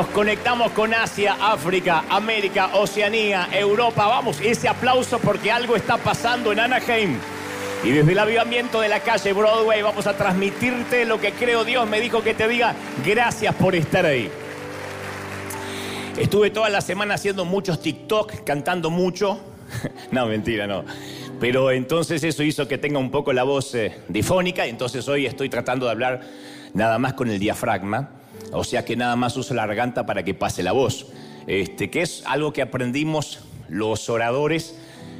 Nos conectamos con Asia, África, América, Oceanía, Europa. Vamos, ese aplauso porque algo está pasando en Anaheim. Y desde el avivamiento de la calle Broadway vamos a transmitirte lo que creo Dios me dijo que te diga. Gracias por estar ahí. Estuve toda la semana haciendo muchos TikTok, cantando mucho. no, mentira, no. Pero entonces eso hizo que tenga un poco la voz eh, difónica entonces hoy estoy tratando de hablar nada más con el diafragma, o sea que nada más uso la garganta para que pase la voz, este, que es algo que aprendimos los oradores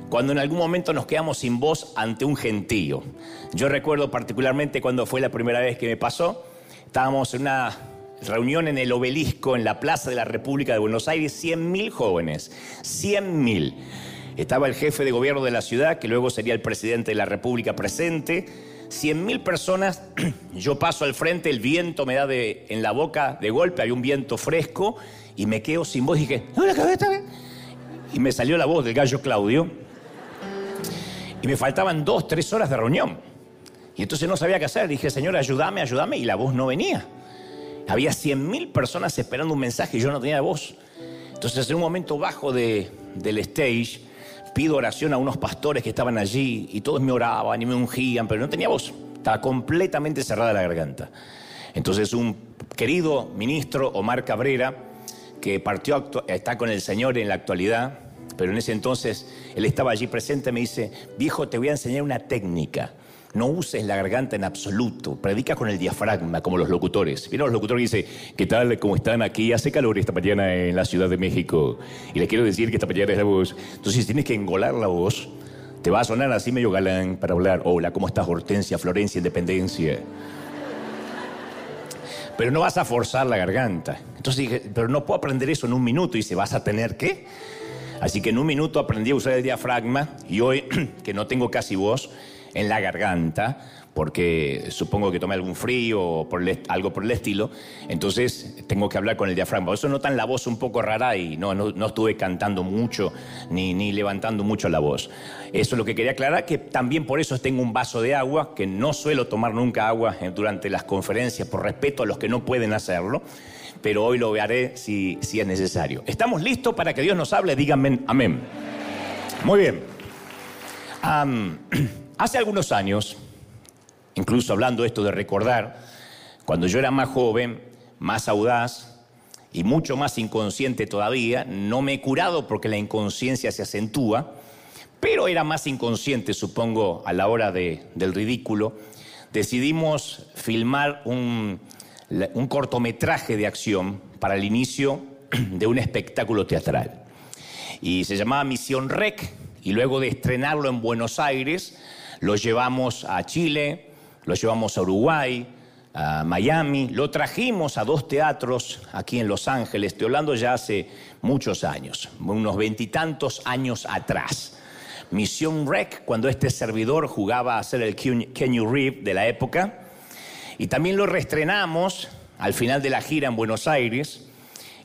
cuando en algún momento nos quedamos sin voz ante un gentío. Yo recuerdo particularmente cuando fue la primera vez que me pasó, estábamos en una reunión en el obelisco en la Plaza de la República de Buenos Aires, 100.000 jóvenes, 100.000. Estaba el jefe de gobierno de la ciudad, que luego sería el presidente de la República presente. Cien mil personas, yo paso al frente, el viento me da de, en la boca de golpe, hay un viento fresco y me quedo sin voz y dije, la cabeza! Y me salió la voz del gallo Claudio. Y me faltaban dos, tres horas de reunión. Y entonces no sabía qué hacer. Dije, señor, ayúdame, ayúdame. Y la voz no venía. Había cien mil personas esperando un mensaje y yo no tenía voz. Entonces en un momento bajo de, del stage, pido oración a unos pastores que estaban allí y todos me oraban y me ungían, pero no tenía voz. Estaba completamente cerrada la garganta. Entonces un querido ministro, Omar Cabrera, que partió, está con el Señor en la actualidad, pero en ese entonces él estaba allí presente, me dice, viejo, te voy a enseñar una técnica. No uses la garganta en absoluto. Predica con el diafragma, como los locutores. Vieron los locutores que dicen, ¿qué tal? ¿Cómo están aquí? Hace calor esta mañana en la Ciudad de México. Y les quiero decir que esta mañana es la voz. Entonces, tienes que engolar la voz, te va a sonar así medio galán para hablar. Hola, ¿cómo estás, Hortensia, Florencia, Independencia? Pero no vas a forzar la garganta. Entonces dije, pero no puedo aprender eso en un minuto. Y dice, ¿vas a tener qué? Así que en un minuto aprendí a usar el diafragma y hoy, que no tengo casi voz, en la garganta, porque supongo que tomé algún frío o por algo por el estilo, entonces tengo que hablar con el diafragma. Eso notan la voz un poco rara y no, no, estuve cantando mucho ni, ni, levantando mucho la voz. Eso es lo que quería aclarar, que también por eso tengo un vaso de agua, que no suelo tomar nunca agua durante las conferencias por respeto a los que no pueden hacerlo, pero hoy lo haré si, si es necesario. ¿Estamos listos para que Dios nos hable? Díganme amén. Muy bien. Hace algunos años, incluso hablando esto de recordar, cuando yo era más joven, más audaz y mucho más inconsciente todavía, no me he curado porque la inconsciencia se acentúa, pero era más inconsciente, supongo, a la hora del ridículo, decidimos filmar un, un cortometraje de acción para el inicio de un espectáculo teatral. Y se llamaba Misión Rec, y luego de estrenarlo en Buenos Aires, lo llevamos a Chile, lo llevamos a Uruguay, a Miami, lo trajimos a dos teatros aquí en Los Ángeles, estoy hablando ya hace muchos años, unos veintitantos años atrás. Misión Rec, cuando este servidor jugaba a ser el Kenny Reeve de la época, y también lo reestrenamos al final de la gira en Buenos Aires,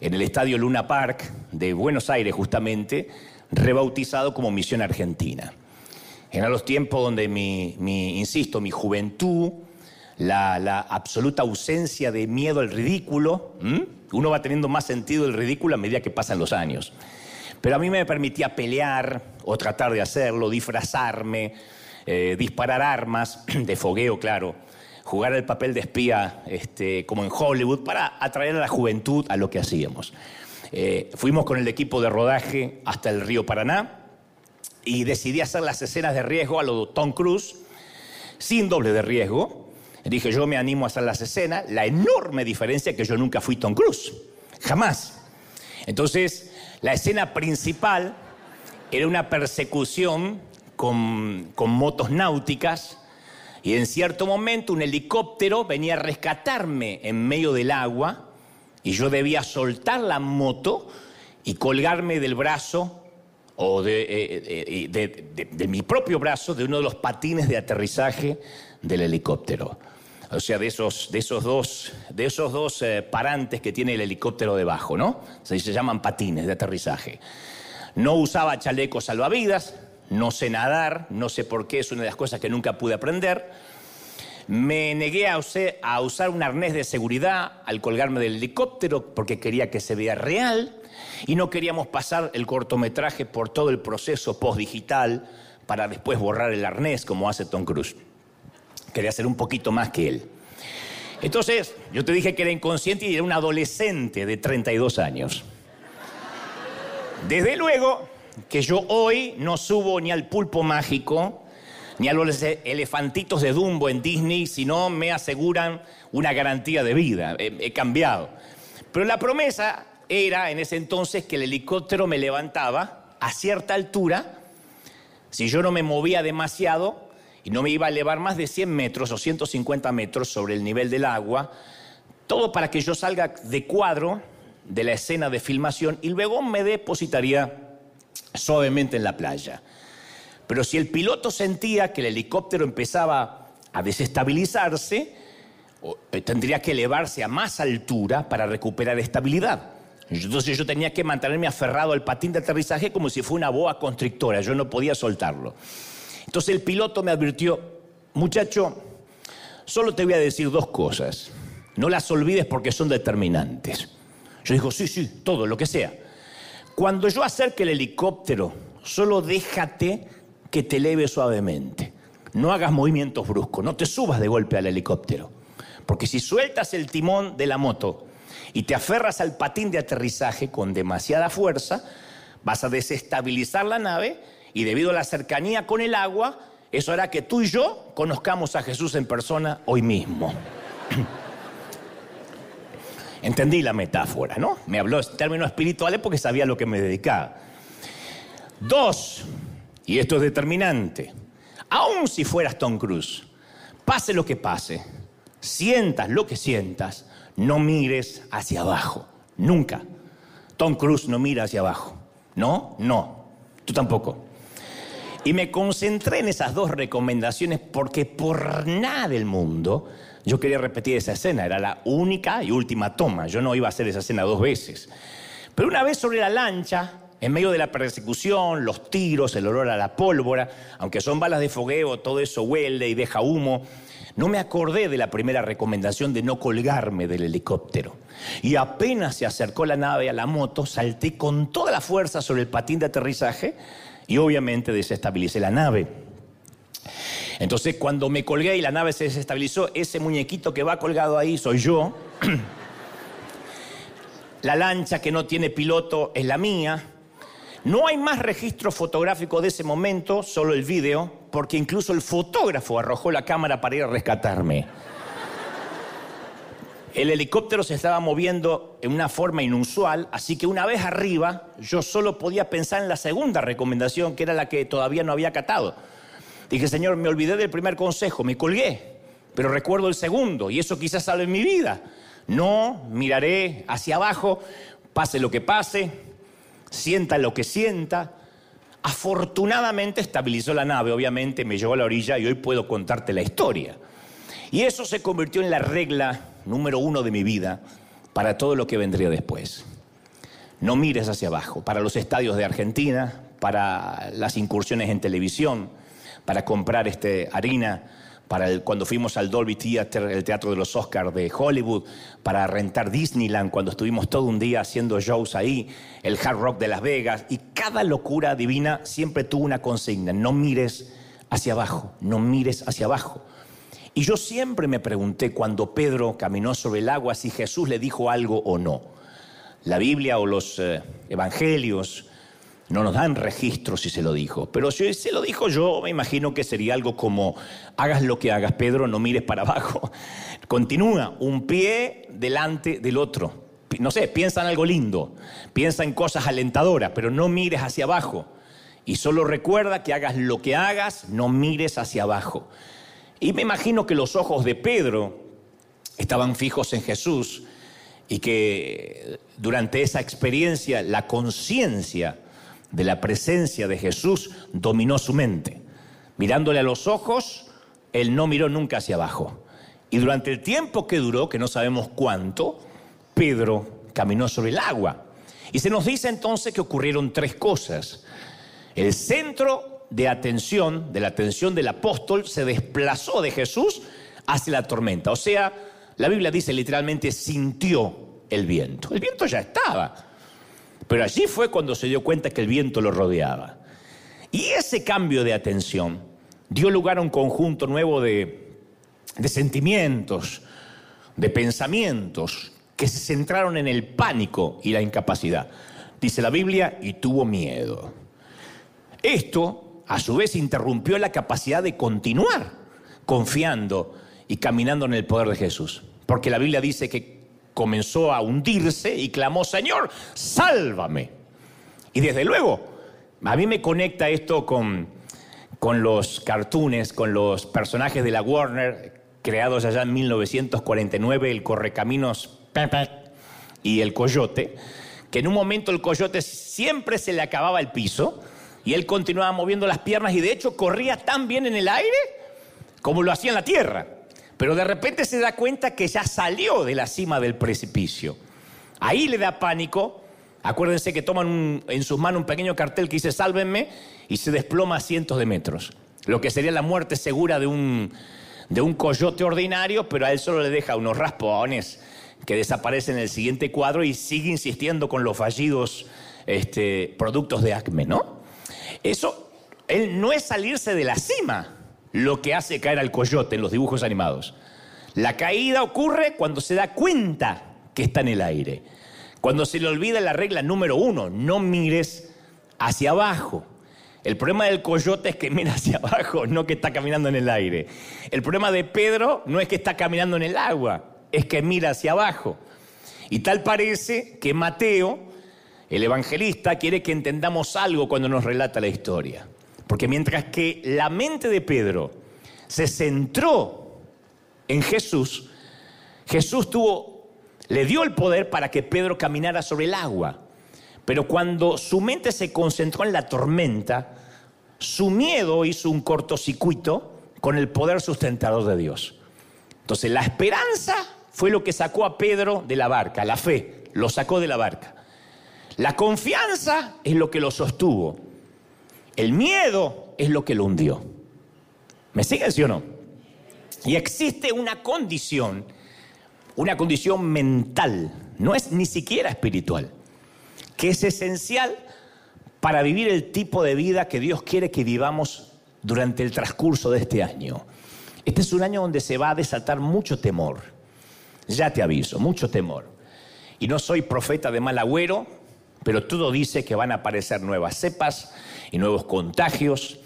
en el Estadio Luna Park de Buenos Aires justamente, rebautizado como Misión Argentina. Eran los tiempos donde mi, insisto, mi juventud, la, absoluta ausencia de miedo al ridículo, uno va teniendo más sentido el ridículo a medida que pasan los años. Pero a mí me permitía pelear o tratar de hacerlo, disfrazarme, eh, disparar armas, de fogueo, claro, jugar el papel de espía este, como en Hollywood para atraer a la juventud a lo que hacíamos. Eh, fuimos con el equipo de rodaje hasta el río Paraná, y decidí hacer las escenas de riesgo a lo de Tom Cruise, sin doble de riesgo. Dije, yo me animo a hacer las escenas. La enorme diferencia es que yo nunca fui Tom Cruise, jamás. Entonces, la escena principal era una persecución con, con motos náuticas y en cierto momento un helicóptero venía a rescatarme en medio del agua y yo debía soltar la moto y colgarme del brazo o eh, eh, de, de, mi propio brazo de uno de los patines de aterrizaje del helicóptero. O sea, de esos, de esos dos, de esos dos eh, parantes que tiene el helicóptero debajo, ¿no? Se, se llaman patines de aterrizaje. No usaba chalecos salvavidas, no sé nadar, no sé por qué, es una de las cosas que nunca pude aprender. me negué a usar un arnés de seguridad al colgarme del helicóptero porque quería que se vea real y no queríamos pasar el cortometraje por todo el proceso post-digital para después borrar el arnés como hace Tom Cruise. Quería ser un poquito más que él. Entonces, yo te dije que era inconsciente y era un adolescente de 32 años. Desde luego que yo hoy no subo ni al pulpo mágico, ni a los elefantitos de Dumbo en Disney, sino me aseguran una garantía de vida. He, cambiado. Pero la promesa era en ese entonces que el helicóptero me levantaba a cierta altura, si yo no me movía demasiado y no me iba a elevar más de 100 metros o 150 metros sobre el nivel del agua, todo para que yo salga de cuadro de la escena de filmación y luego me depositaría suavemente en la playa. Pero si el piloto sentía que el helicóptero empezaba a desestabilizarse, eh, tendría que elevarse a más altura para recuperar estabilidad. Entonces yo tenía que mantenerme aferrado al patín de aterrizaje como si fuera una boa constrictora, yo no podía soltarlo. Entonces el piloto me advirtió, muchacho, solo te voy a decir dos cosas, no las olvides porque son determinantes. Yo digo, sí, sí, todo, lo que sea. Cuando yo acerque el helicóptero, solo déjate que te eleve suavemente. No hagas movimientos bruscos, no te subas de golpe al helicóptero. Porque si sueltas el timón de la moto y te aferras al patín de aterrizaje con demasiada fuerza, vas a desestabilizar la nave y debido a la cercanía con el agua, eso hará que tú y yo conozcamos a Jesús en persona hoy mismo. Entendí la metáfora, ¿no? Me habló en términos espirituales porque sabía lo que me dedicaba. Dos, y esto es determinante, aun si fueras Tom Cruise, pase lo que pase, sientas lo que sientas, no mires hacia abajo, nunca. Tom Cruise no mira hacia abajo. No, no, tú tampoco. Y me concentré en esas dos recomendaciones porque por nada del mundo yo quería repetir esa escena. Era la única y última toma. Yo no iba a hacer esa escena dos veces. Pero una vez sobre la lancha, en medio de la persecución, los tiros, el olor a la pólvora, aunque son balas de fogueo, todo eso huele y deja humo, no me acordé de la primera recomendación de no colgarme del helicóptero. Y apenas se acercó la nave a la moto, salté con toda la fuerza sobre el patín de aterrizaje y obviamente desestabilicé la nave. Entonces cuando me colgué y la nave se desestabilizó, ese muñequito que va colgado ahí soy yo. la lancha que no tiene piloto es la mía. No hay más registro fotográfico de ese momento, solo el video, porque incluso el fotógrafo arrojó la cámara para ir a rescatarme. El helicóptero se estaba moviendo en una forma inusual, así que una vez arriba yo solo podía pensar en la segunda recomendación, que era la que todavía no había catado. Dije, Señor, me olvidé del primer consejo, me colgué, pero recuerdo el segundo, y eso quizás salve mi vida. No miraré hacia abajo, pase lo que pase, sienta lo que sienta. Afortunadamente estabilizó la nave, obviamente me llevó a la orilla y hoy puedo contarte la historia. Y eso se convirtió en la regla número uno de mi vida para todo lo que vendría después. No mires hacia abajo, para los estadios de Argentina, para las incursiones en televisión, para comprar este, harina, para cuando fuimos al Dolby Theater, el teatro de los Oscars de Hollywood, para rentar Disneyland, cuando estuvimos todo un día haciendo shows ahí, el Hard Rock de Las Vegas, y cada locura divina siempre tuvo una consigna, no mires hacia abajo, no mires hacia abajo. Y yo siempre me pregunté cuando Pedro caminó sobre el agua si Jesús le dijo algo o no. La Biblia o los eh, evangelios no nos dan registro si se lo dijo, pero si se lo dijo yo, me imagino que sería algo como, hagas lo que hagas, Pedro, no mires para abajo. Continúa, un pie delante del otro. No sé, piensa en algo lindo, piensa en cosas alentadoras, pero no mires hacia abajo. Y solo recuerda que hagas lo que hagas, no mires hacia abajo. Y me imagino que los ojos de Pedro estaban fijos en Jesús y que durante esa experiencia la conciencia de la presencia de Jesús dominó su mente. Mirándole a los ojos, él no miró nunca hacia abajo. Y durante el tiempo que duró, que no sabemos cuánto, Pedro caminó sobre el agua. Y se nos dice entonces que ocurrieron tres cosas. El centro de atención, de la atención del apóstol, se desplazó de Jesús hacia la tormenta. O sea, la Biblia dice literalmente sintió el viento. El viento ya estaba. Pero allí fue cuando se dio cuenta que el viento lo rodeaba. Y ese cambio de atención dio lugar a un conjunto nuevo de, de sentimientos, de pensamientos que se centraron en el pánico y la incapacidad. Dice la Biblia, y tuvo miedo. Esto, a su vez, interrumpió la capacidad de continuar confiando y caminando en el poder de Jesús. Porque la Biblia dice que comenzó a hundirse y clamó, Señor, sálvame. Y desde luego, a mí me conecta esto con, con los cartoons, con los personajes de la Warner, creados allá en 1949, el Correcaminos y el Coyote, que en un momento el Coyote siempre se le acababa el piso y él continuaba moviendo las piernas y de hecho corría tan bien en el aire como lo hacía en la tierra. Pero de repente se da cuenta que ya salió de la cima del precipicio. Ahí le da pánico. Acuérdense que toman en sus manos un pequeño cartel que dice sálvenme y se desploma a cientos de metros. Lo que sería la muerte segura de un, de un coyote ordinario, pero a él solo le deja unos raspones que desaparecen en el siguiente cuadro y sigue insistiendo con los fallidos este, productos de Acme, ¿no? Eso, él no es salirse de la cima, lo que hace caer al coyote en los dibujos animados. La caída ocurre cuando se da cuenta que está en el aire. Cuando se le olvida la regla número uno, no mires hacia abajo. El problema del coyote es que mira hacia abajo, no que está caminando en el aire. El problema de Pedro no es que está caminando en el agua, es que mira hacia abajo. Y tal parece que Mateo, el evangelista, quiere que entendamos algo cuando nos relata la historia. Porque mientras que la mente de Pedro se centró en Jesús, Jesús le dio el poder para que Pedro caminara sobre el agua. Pero cuando su mente se concentró en la tormenta, su miedo hizo un cortocircuito con el poder sustentador de Dios. Entonces la esperanza fue lo que sacó a Pedro de la barca, la fe, lo sacó de la barca. La confianza es lo que lo sostuvo. El miedo es lo que lo hundió. ¿Me siguen, sí o no? Y existe una condición, una condición mental, no es ni siquiera espiritual, que es esencial para vivir el tipo de vida que Dios quiere que vivamos durante el transcurso de este año. Este es un año donde se va a desatar mucho temor. Ya te aviso, mucho temor. Y no soy profeta de mal agüero, pero todo dice que van a aparecer nuevas cepas y nuevos contagios.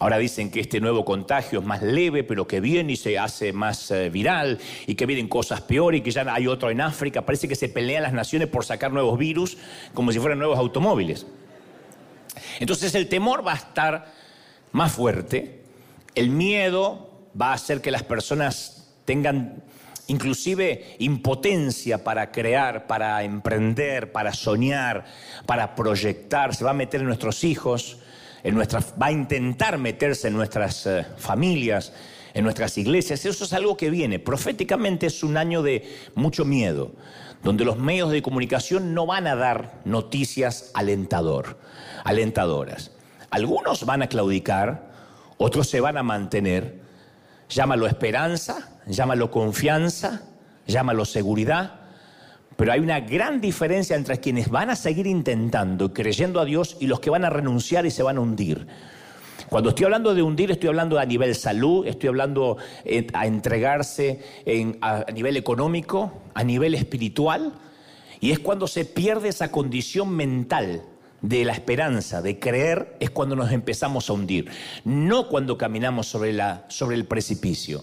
Ahora dicen que este nuevo contagio es más leve, pero que viene y se hace más eh, viral y que vienen cosas peores y que ya hay otro en África. Parece que se pelean las naciones por sacar nuevos virus como si fueran nuevos automóviles. Entonces el temor va a estar más fuerte, el miedo va a hacer que las personas tengan inclusive impotencia para crear, para emprender, para soñar, para proyectar, se va a meter en nuestros hijos, en nuestras, va a intentar meterse en nuestras eh, familias, en nuestras iglesias. Eso es algo que viene. Proféticamente es un año de mucho miedo, donde los medios de comunicación no van a dar noticias alentador, alentadoras. Algunos van a claudicar, otros se van a mantener, Llámalo esperanza, llámalo confianza, llámalo seguridad, pero hay una gran diferencia entre quienes van a seguir intentando, creyendo a Dios, y los que van a renunciar y se van a hundir. Cuando estoy hablando de hundir, estoy hablando a nivel salud, estoy hablando eh, a entregarse a nivel económico, a nivel espiritual, y es cuando se pierde esa condición mental de la esperanza, de creer, es cuando nos empezamos a hundir. No cuando caminamos sobre, la, sobre el precipicio.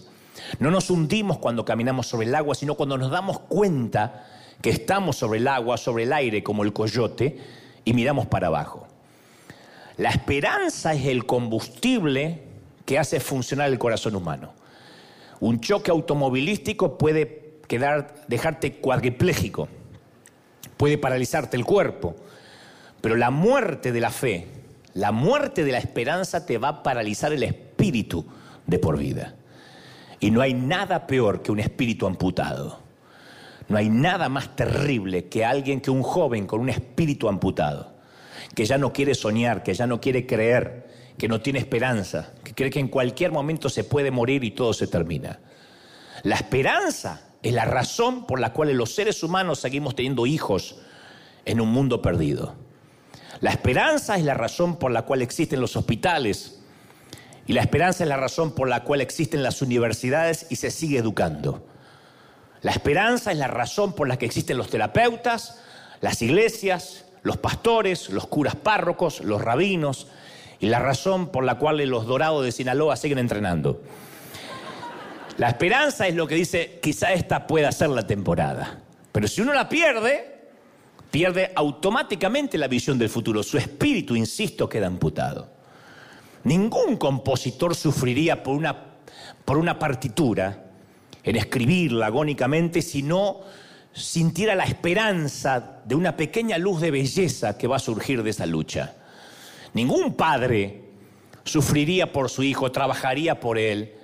No nos hundimos cuando caminamos sobre el agua, sino cuando nos damos cuenta que estamos sobre el agua, sobre el aire, como el coyote, y miramos para abajo. La esperanza es el combustible que hace funcionar el corazón humano. Un choque automovilístico puede quedar, dejarte cuadripléjico, puede paralizarte el cuerpo, pero la muerte de la fe, la muerte de la esperanza te va a paralizar el espíritu de por vida. Y no hay nada peor que un espíritu amputado. No hay nada más terrible que alguien, que un joven con un espíritu amputado, que ya no quiere soñar, que ya no quiere creer, que no tiene esperanza, que cree que en cualquier momento se puede morir y todo se termina. La esperanza es la razón por la cual los seres humanos seguimos teniendo hijos en un mundo perdido. La esperanza es la razón por la cual existen los hospitales y la esperanza es la razón por la cual existen las universidades y se sigue educando. La esperanza es la razón por la que existen los terapeutas, las iglesias, los pastores, los curas párrocos, los rabinos y la razón por la cual los dorados de Sinaloa siguen entrenando. La esperanza es lo que dice, quizá esta pueda ser la temporada. Pero si uno la pierde, pierde automáticamente la visión del futuro. Su espíritu, insisto, queda amputado. Ningún compositor sufriría por una, por una partitura en escribirla agónicamente si no sintiera la esperanza de una pequeña luz de belleza que va a surgir de esa lucha. Ningún padre sufriría por su hijo, trabajaría por él,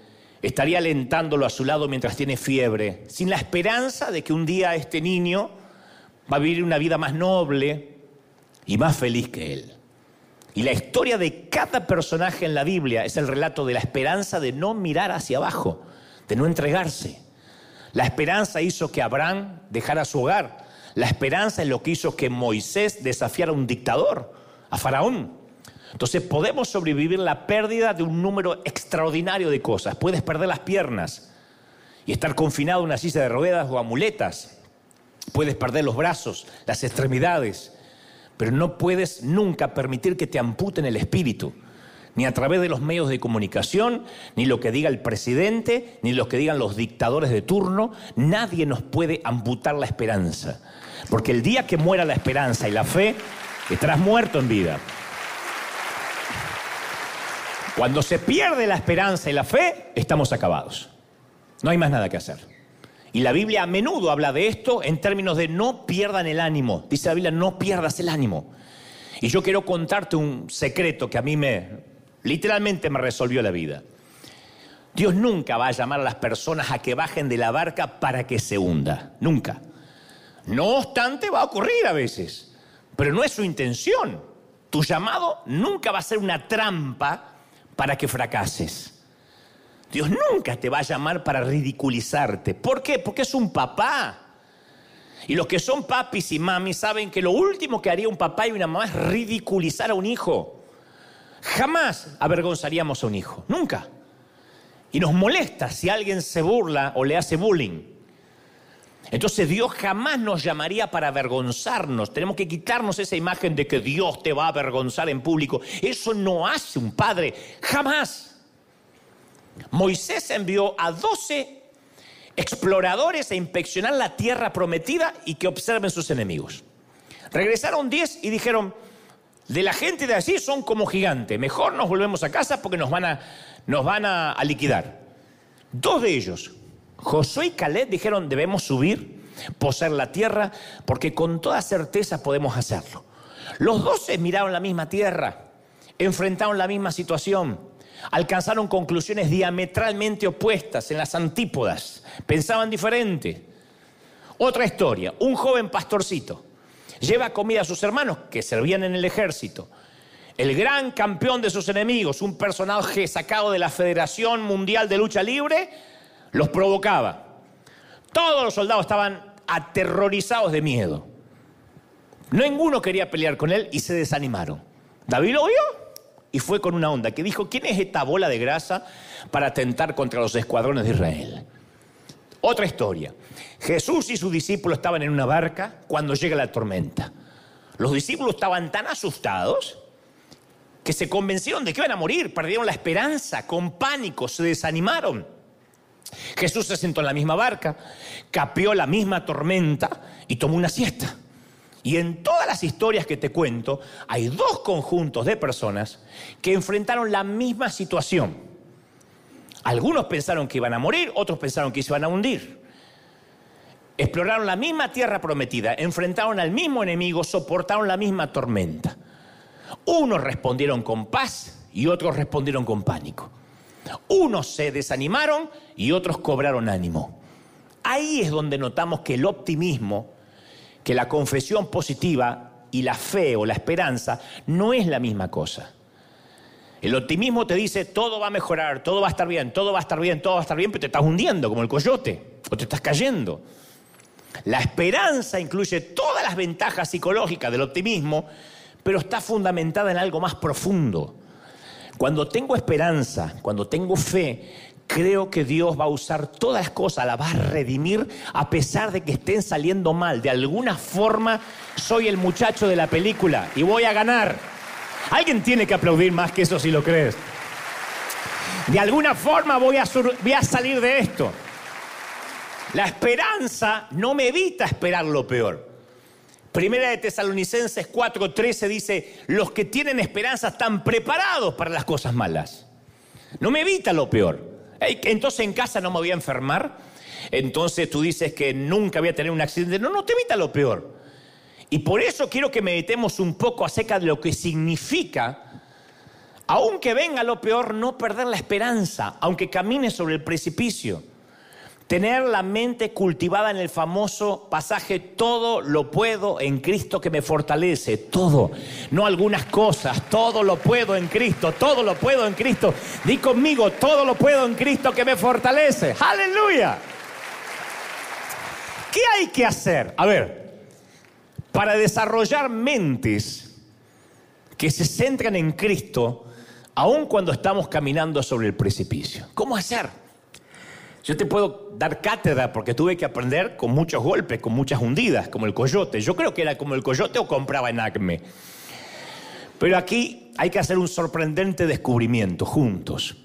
estaría alentándolo a su lado mientras tiene fiebre, sin la esperanza de que un día este niño va a vivir una vida más noble y más feliz que él. Y la historia de cada personaje en la Biblia es el relato de la esperanza de no mirar hacia abajo, de no entregarse. La esperanza hizo que Abraham dejara su hogar. La esperanza es lo que hizo que Moisés desafiara a un dictador, a Faraón. Entonces podemos sobrevivir la pérdida de un número extraordinario de cosas. Puedes perder las piernas y estar confinado en una silla de ruedas o amuletas. Puedes perder los brazos, las extremidades, pero no puedes nunca permitir que te amputen el espíritu, ni a través de los medios de comunicación, ni lo que diga el presidente, ni lo que digan los dictadores de turno. Nadie nos puede amputar la esperanza, porque el día que muera la esperanza y la fe, estarás muerto en vida. Cuando se pierde la esperanza y la fe, estamos acabados. No hay más nada que hacer. Y la Biblia a menudo habla de esto en términos de no pierdan el ánimo. Dice la Biblia, no pierdas el ánimo. Y yo quiero contarte un secreto que a mí me, literalmente me resolvió la vida. Dios nunca va a llamar a las personas a que bajen de la barca para que se hunda. Nunca. No obstante, va a ocurrir a veces. Pero no es su intención. Tu llamado nunca va a ser una trampa para que fracases. Dios nunca te va a llamar para ridiculizarte. ¿Por qué? Porque es un papá. Y los que son papis y mamis saben que lo último que haría un papá y una mamá es ridiculizar a un hijo. Jamás avergonzaríamos a un hijo, nunca. Y nos molesta si alguien se burla o le hace bullying. Entonces Dios jamás nos llamaría para avergonzarnos. Tenemos que quitarnos esa imagen de que Dios te va a avergonzar en público. Eso no hace un padre, jamás. Moisés envió a doce exploradores a inspeccionar la tierra prometida y que observen sus enemigos. Regresaron diez y dijeron, de la gente de allí son como gigantes, mejor nos volvemos a casa porque nos van a, nos van a liquidar. Dos de ellos, Josué y Caleb dijeron, debemos subir, poseer la tierra, porque con toda certeza podemos hacerlo. Los doce miraron la misma tierra, enfrentaron la misma situación, alcanzaron conclusiones diametralmente opuestas en las antípodas, pensaban diferente. Otra historia, un joven pastorcito lleva comida a sus hermanos que servían en el ejército. El gran campeón de sus enemigos, un personaje sacado de la Federación Mundial de Lucha Libre, los provocaba. Todos los soldados estaban aterrorizados de miedo. Ninguno quería pelear con él y se desanimaron. David lo vio y fue con una onda que dijo, ¿quién es esta bola de grasa para atentar contra los escuadrones de Israel? Otra historia. Jesús y sus discípulos estaban en una barca cuando llega la tormenta. Los discípulos estaban tan asustados que se convencieron de que iban a morir, perdieron la esperanza, con pánico, se desanimaron. Jesús se sentó en la misma barca, capeó la misma tormenta y tomó una siesta. Y en todas las historias que te cuento, hay dos conjuntos de personas que enfrentaron la misma situación. Algunos pensaron que iban a morir, otros pensaron que se iban a hundir. Exploraron la misma tierra prometida, enfrentaron al mismo enemigo, soportaron la misma tormenta. Unos respondieron con paz y otros respondieron con pánico. Unos se desanimaron y otros cobraron ánimo. Ahí es donde notamos que el optimismo, que la confesión positiva y la fe o la esperanza no es la misma cosa. El optimismo te dice todo va a mejorar, todo va a estar bien, todo va a estar bien, todo va a estar bien, pero te estás hundiendo como el coyote o te estás cayendo. La esperanza incluye todas las ventajas psicológicas del optimismo, pero está fundamentada en algo más profundo. Cuando tengo esperanza, cuando tengo fe, creo que Dios va a usar todas las cosas, la va a redimir a pesar de que estén saliendo mal. De alguna forma soy el muchacho de la película y voy a ganar. Alguien tiene que aplaudir más que eso si lo crees. De alguna forma voy a, salir de esto. La esperanza no me evita esperar lo peor. Primera de Tesalonicenses 4:13 dice, los que tienen esperanza están preparados para las cosas malas. No me evita lo peor. Entonces en casa no me voy a enfermar. Entonces tú dices que nunca voy a tener un accidente. No, no te evita lo peor. Y por eso quiero que meditemos un poco acerca de lo que significa, aunque venga lo peor, no perder la esperanza, aunque camine sobre el precipicio. Tener la mente cultivada en el famoso pasaje, todo lo puedo en Cristo que me fortalece, todo, no algunas cosas, todo lo puedo en Cristo, todo lo puedo en Cristo. Di conmigo, todo lo puedo en Cristo que me fortalece. Aleluya. ¿Qué hay que hacer? A ver, para desarrollar mentes que se centran en Cristo, aun cuando estamos caminando sobre el precipicio. ¿Cómo hacer? Yo te puedo dar cátedra porque tuve que aprender con muchos golpes, con muchas hundidas, como el coyote. Yo creo que era como el coyote o compraba en Acme. Pero aquí hay que hacer un sorprendente descubrimiento juntos.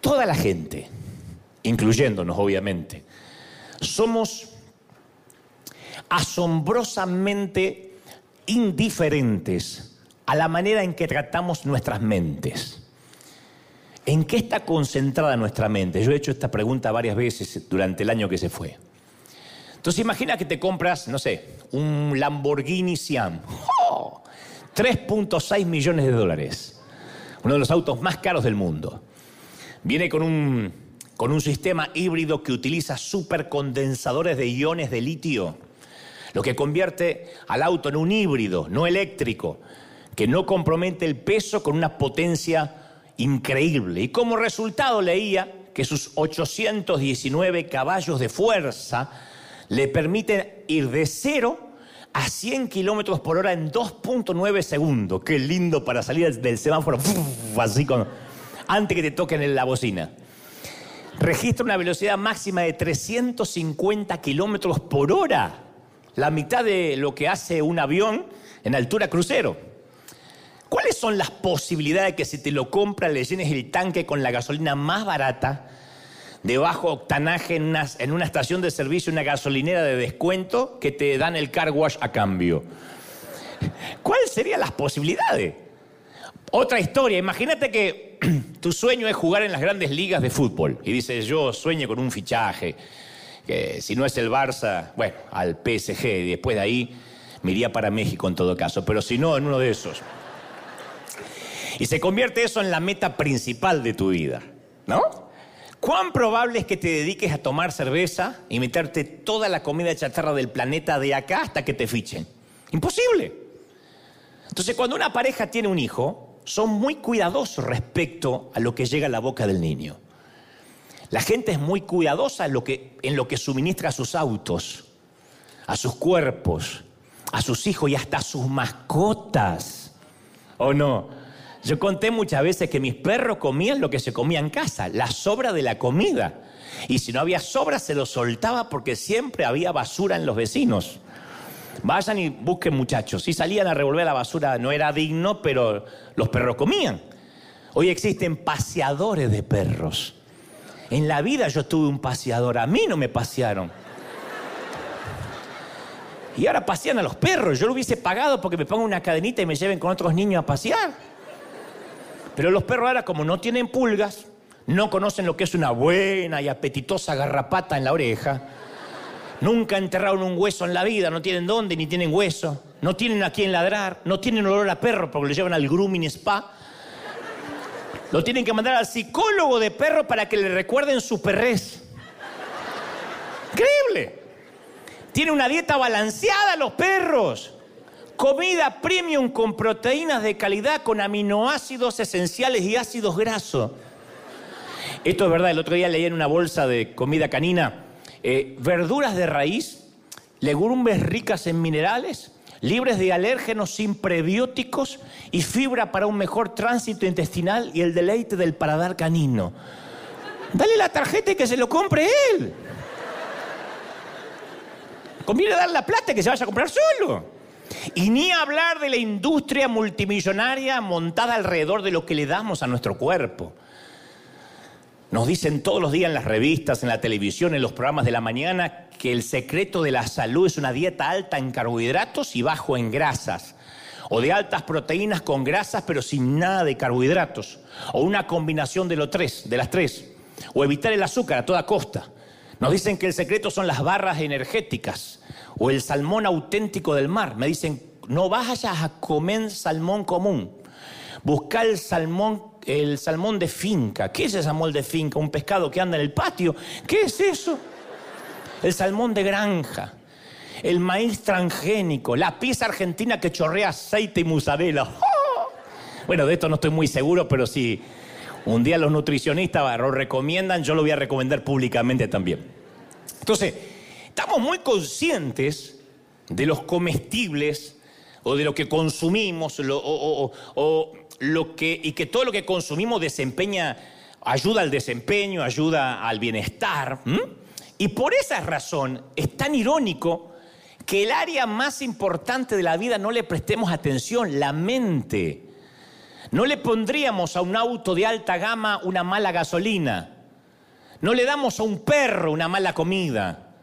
Toda la gente, incluyéndonos obviamente, somos asombrosamente indiferentes a la manera en que tratamos nuestras mentes. ¿En qué está concentrada nuestra mente? Yo he hecho esta pregunta varias veces durante el año que se fue. Entonces imagina que te compras, no sé, un Lamborghini Siam. 3.6 millones de dólares. Uno de los autos más caros del mundo. Viene con un, con un sistema híbrido que utiliza supercondensadores de iones de litio, lo que convierte al auto en un híbrido, no eléctrico, que no compromete el peso con una potencia increíble. Y como resultado leía que sus 819 caballos de fuerza le permiten ir de 0 a 100 kilómetros por hora en 2.9 segundos. Qué lindo para salir del semáforo, así con, antes que te toquen en la bocina. Registra una velocidad máxima de 350 kilómetros por hora, la mitad de lo que hace un avión en altura crucero. ¿Cuáles son las posibilidades de que si te lo compras le llenes el tanque con la gasolina más barata, de bajo octanaje en una, en una estación de servicio, una gasolinera de descuento, que te dan el car wash a cambio? ¿Cuáles serían las posibilidades? Otra historia, imagínate que tu sueño es jugar en las grandes ligas de fútbol y dices, yo sueño con un fichaje, que si no es el Barça, bueno, al PSG y después de ahí me para México en todo caso, pero si no, en uno de esos. Y se convierte eso en la meta principal de tu vida, ¿no? ¿Cuán probable es que te dediques a tomar cerveza y meterte toda la comida chatarra del planeta de acá hasta que te fichen? Imposible. Entonces, cuando una pareja tiene un hijo, son muy cuidadosos respecto a lo que llega a la boca del niño. La gente es muy cuidadosa en lo que, suministra a sus autos, a sus cuerpos, a sus hijos y hasta a sus mascotas. ¿O no? Yo conté muchas veces que mis perros comían lo que se comía en casa, la sobra de la comida. Y si no había sobra, se lo soltaba porque siempre había basura en los vecinos. Vayan y busquen muchachos. Si salían a revolver la basura no era digno, pero los perros comían. Hoy existen paseadores de perros. En la vida yo tuve un paseador, a mí no me pasearon. Y ahora pasean a los perros. Yo lo hubiese pagado porque me pongan una cadenita y me lleven con otros niños a pasear. Pero los perros ahora, como no tienen pulgas, no conocen lo que es una buena y apetitosa garrapata en la oreja. Nunca enterraron un hueso en la vida, no tienen dónde ni tienen hueso. No tienen a quién ladrar, no tienen olor a perro porque lo llevan al grooming spa. Lo tienen que mandar al psicólogo de perro para que le recuerden su perrés. Increíble. Tiene una dieta balanceada los perros Comida premium con proteínas de calidad, con aminoácidos esenciales y ácidos grasos. Esto es verdad, el otro día leí en una bolsa de comida canina, eh, verduras de raíz, legumbres ricas en minerales, libres de alérgenos sin prebióticos y fibra para un mejor tránsito intestinal y el deleite del paladar canino. Dale la tarjeta y que se lo compre él. Conviene dar la plata que se vaya a comprar solo. Y ni hablar de la industria multimillonaria montada alrededor de lo que le damos a nuestro cuerpo. Nos dicen todos los días en las revistas, en la televisión, en los programas de la mañana, que el secreto de la salud es una dieta alta en carbohidratos y bajo en grasas. O de altas proteínas con grasas pero sin nada de carbohidratos. O una combinación de, los tres, de las tres. O evitar el azúcar a toda costa. Nos dicen que el secreto son las barras energéticas. O el salmón auténtico del mar. Me dicen, no vayas a comer salmón común. Busca el salmón el salmón de finca. ¿Qué es el salmón de finca? Un pescado que anda en el patio. ¿Qué es eso? El salmón de granja. El maíz transgénico. La pizza argentina que chorrea aceite y. ¡Oh! Bueno, de esto no estoy muy seguro, pero si un día los nutricionistas lo recomiendan, yo lo voy a recomendar públicamente también. Entonces, estamos muy conscientes de los comestibles o de lo que consumimos o, lo que, y que todo lo que consumimos desempeña, ayuda al desempeño, ayuda al bienestar. Y por esa razón es tan irónico que el área más importante de la vida no le prestemos atención, la mente. No le pondríamos a un auto de alta gama una mala gasolina. No le damos a un perro una mala comida.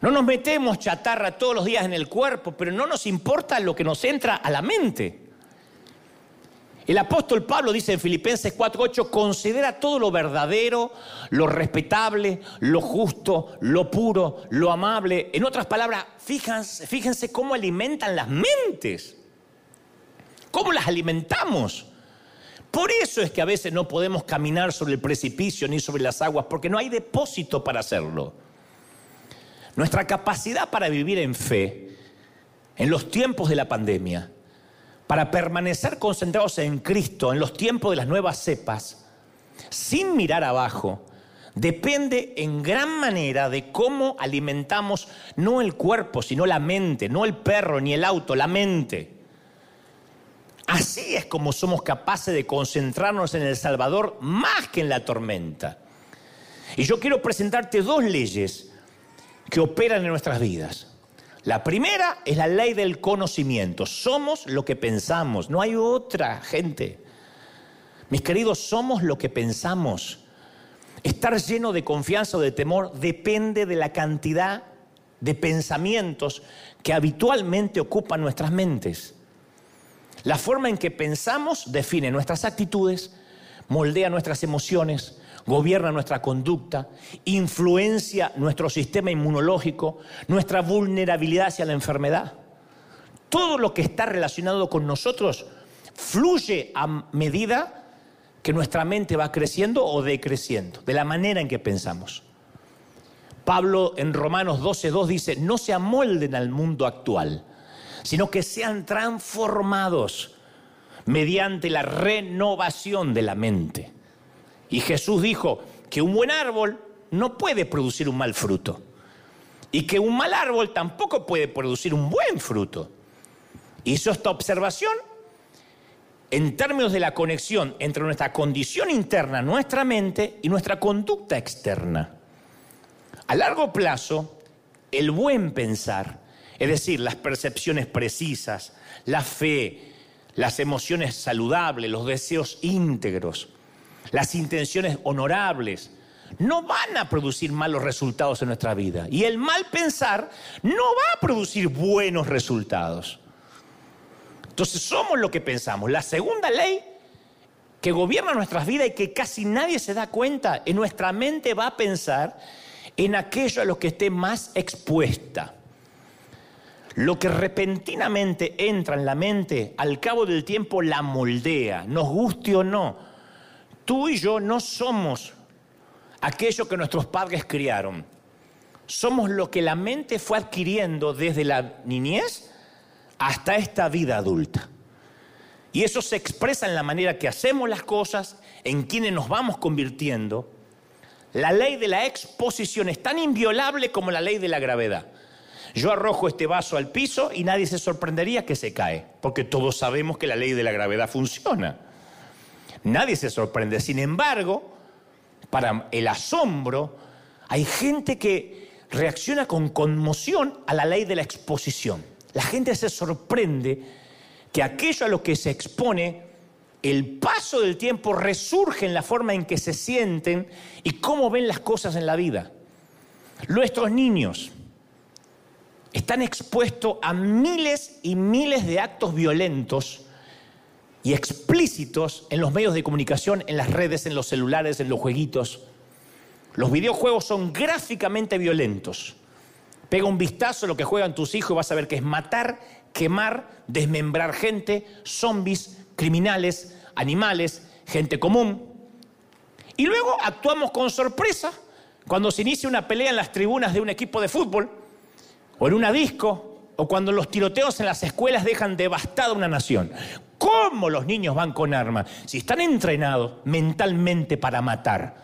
No nos metemos chatarra todos los días en el cuerpo, pero no nos importa lo que nos entra a la mente. El apóstol Pablo dice en Filipenses 4:8, considera todo lo verdadero, lo respetable, lo justo, lo puro, lo amable. En otras palabras, fíjense, fíjense cómo alimentan las mentes, cómo las alimentamos. Por eso es que a veces no podemos caminar sobre el precipicio ni sobre las aguas, porque no hay depósito para hacerlo. Nuestra capacidad para vivir en fe en los tiempos de la pandemia para permanecer concentrados en Cristo en los tiempos de las nuevas cepas, sin mirar abajo, depende en gran manera de cómo alimentamos no el cuerpo, sino la mente, no el perro ni el auto, la mente. Así es como somos capaces de concentrarnos en el Salvador más que en la tormenta. Y yo quiero presentarte dos leyes que operan en nuestras vidas. La primera es la ley del conocimiento. Somos lo que pensamos, no hay otra gente. Mis queridos, somos lo que pensamos. Estar lleno de confianza o de temor depende de la cantidad de pensamientos que habitualmente ocupan nuestras mentes. La forma en que pensamos define nuestras actitudes, moldea nuestras emociones, gobierna nuestra conducta, influencia nuestro sistema inmunológico, nuestra vulnerabilidad hacia la enfermedad. Todo lo que está relacionado con nosotros fluye a medida que nuestra mente va creciendo o decreciendo, de la manera en que pensamos. Pablo en Romanos 12.2 dice, no se amolden al mundo actual, sino que sean transformados mediante la renovación de la mente. Y Jesús dijo que un buen árbol no puede producir un mal fruto. Y que un mal árbol tampoco puede producir un buen fruto. Hizo esta observación en términos de la conexión entre nuestra condición interna, nuestra mente y nuestra conducta externa. A largo plazo, el buen pensar, es decir, las percepciones precisas, la fe, las emociones saludables, los deseos íntegros, las intenciones honorables, no van a producir malos resultados en nuestra vida. Y el mal pensar no va a producir buenos resultados. Entonces somos lo que pensamos. La segunda ley que gobierna nuestras vidas y que casi nadie se da cuenta, en nuestra mente va a pensar en aquello a lo que esté más expuesta. Lo que repentinamente entra en la mente, al cabo del tiempo la moldea, nos guste o no Tú y yo no somos aquello que nuestros padres criaron. Somos lo que la mente fue adquiriendo desde la niñez hasta esta vida adulta. Y eso se expresa en la manera que hacemos las cosas, en quienes nos vamos convirtiendo. La ley de la exposición es tan inviolable como la ley de la gravedad. Yo arrojo este vaso al piso y nadie se sorprendería que se cae, porque todos sabemos que la ley de la gravedad funciona. Nadie se sorprende. Sin embargo, para el asombro, hay gente que reacciona con conmoción a la ley de la exposición. La gente se sorprende que aquello a lo que se expone, el paso del tiempo resurge en la forma en que se sienten y cómo ven las cosas en la vida. Nuestros niños están expuestos a miles y miles de actos violentos y explícitos en los medios de comunicación, en las redes, en los celulares, en los jueguitos. Los videojuegos son gráficamente violentos. Pega un vistazo a lo que juegan tus hijos y vas a ver que es matar, quemar, desmembrar gente, zombies, criminales, animales, gente común. Y luego actuamos con sorpresa cuando se inicia una pelea en las tribunas de un equipo de fútbol, o en una disco, o cuando los tiroteos en las escuelas dejan devastada una nación. ¿Cómo los niños van con armas? Si están entrenados mentalmente para matar.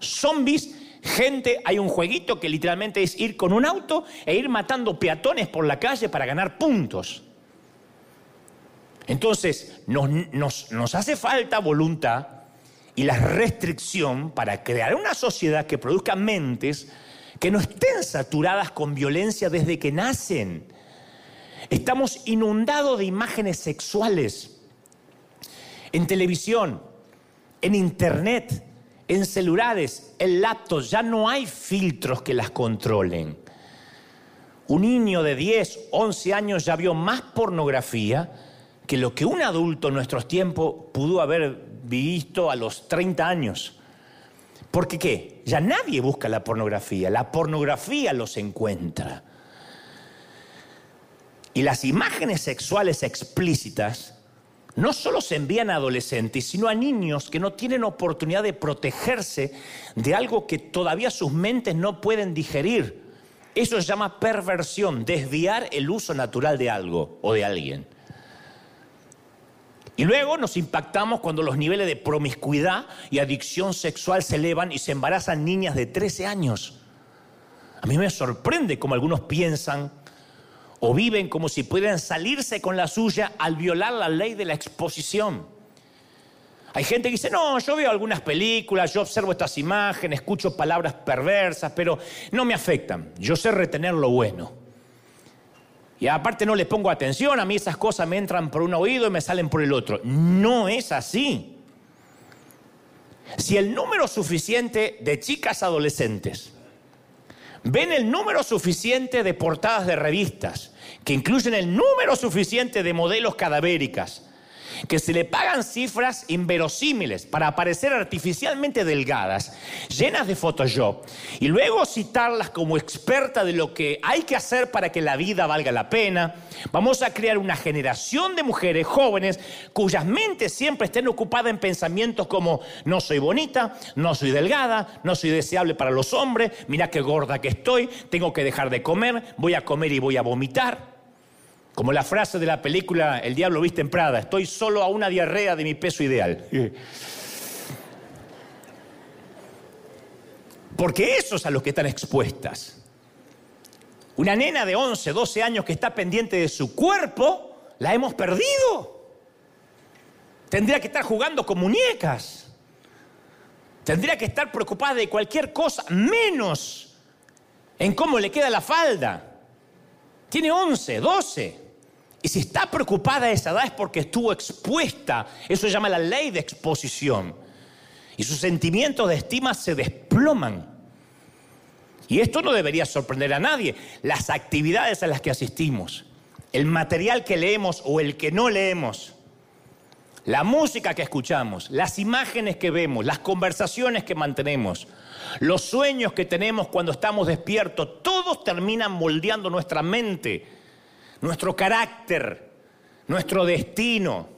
Zombies, gente, hay un jueguito que literalmente es ir con un auto e ir matando peatones por la calle para ganar puntos. Entonces, nos, hace falta voluntad y la restricción para crear una sociedad que produzca mentes que no estén saturadas con violencia desde que nacen. Estamos inundados de imágenes sexuales en televisión, en internet, en celulares, en laptops, ya no hay filtros que las controlen. Un niño de 10, 11 años ya vio más pornografía que lo que un adulto en nuestros tiempos pudo haber visto a los 30 años. Porque qué? Ya nadie busca la pornografía, la pornografía los encuentra. Y las imágenes sexuales explícitas no solo se envían a adolescentes, sino a niños que no tienen oportunidad de protegerse de algo que todavía sus mentes no pueden digerir. Eso se llama perversión, desviar el uso natural de algo o de alguien. Y luego nos impactamos cuando los niveles de promiscuidad y adicción sexual se elevan y se embarazan niñas de 13 años. A mí me sorprende cómo algunos piensan o viven como si pudieran salirse con la suya al violar la ley de la exposición. Hay gente que dice, no, yo veo algunas películas, yo observo estas imágenes, escucho palabras perversas, pero no me afectan. Yo sé retener lo bueno. Y aparte no le pongo atención, a mí esas cosas me entran por un oído y me salen por el otro. No es así. Si el número suficiente de chicas adolescentes ven el número suficiente de portadas de revistas, que incluyen el número suficiente de modelos cadavéricas, que se le pagan cifras inverosímiles para aparecer artificialmente delgadas, llenas de Photoshop, y luego citarlas como experta de lo que hay que hacer para que la vida valga la pena, vamos a crear una generación de mujeres jóvenes cuyas mentes siempre estén ocupadas en pensamientos como no soy bonita, no soy delgada, no soy deseable para los hombres, mira qué gorda que estoy, tengo que dejar de comer, voy a comer y voy a vomitar. Como la frase de la película El diablo viste en Prada, estoy solo a una diarrea de mi peso ideal. Porque eso es a los que están expuestas. Una nena de 11, 12 años que está pendiente de su cuerpo, la hemos perdido. Tendría que estar jugando con muñecas. Tendría que estar preocupada de cualquier cosa, menos en cómo le queda la falda. Tiene 11, 12. Y si está preocupada a esa edad es porque estuvo expuesta. Eso se llama la ley de exposición. Y sus sentimientos de estima se desploman. Y esto no debería sorprender a nadie. Las actividades a las que asistimos, el material que leemos o el que no leemos, la música que escuchamos, las imágenes que vemos, las conversaciones que mantenemos, los sueños que tenemos cuando estamos despiertos, todos terminan moldeando nuestra mente nuestro carácter, nuestro destino.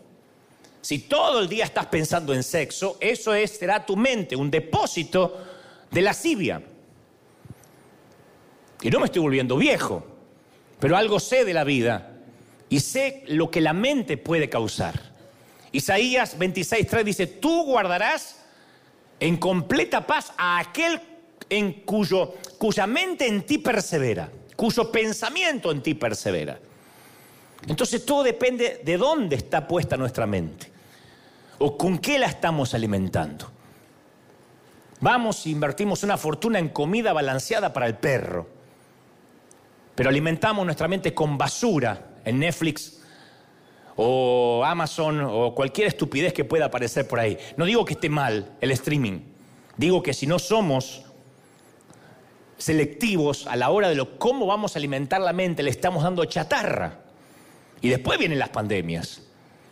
Si todo el día estás pensando en sexo, eso es, será tu mente, un depósito de lascivia. Y no me estoy volviendo viejo, pero algo sé de la vida. y sé lo que la mente puede causar. Isaías 26.3 dice, tú guardarás en completa paz a aquel en cuyo, cuya mente en ti persevera, cuyo pensamiento en ti persevera. Entonces todo depende de dónde está puesta nuestra mente o con qué la estamos alimentando. Vamos e invertimos una fortuna en comida balanceada para el perro, pero alimentamos nuestra mente con basura en Netflix o Amazon o cualquier estupidez que pueda aparecer por ahí. No digo que esté mal el streaming, digo que si no somos selectivos a la hora de lo, cómo vamos a alimentar la mente, le estamos dando chatarra. Y después vienen las pandemias,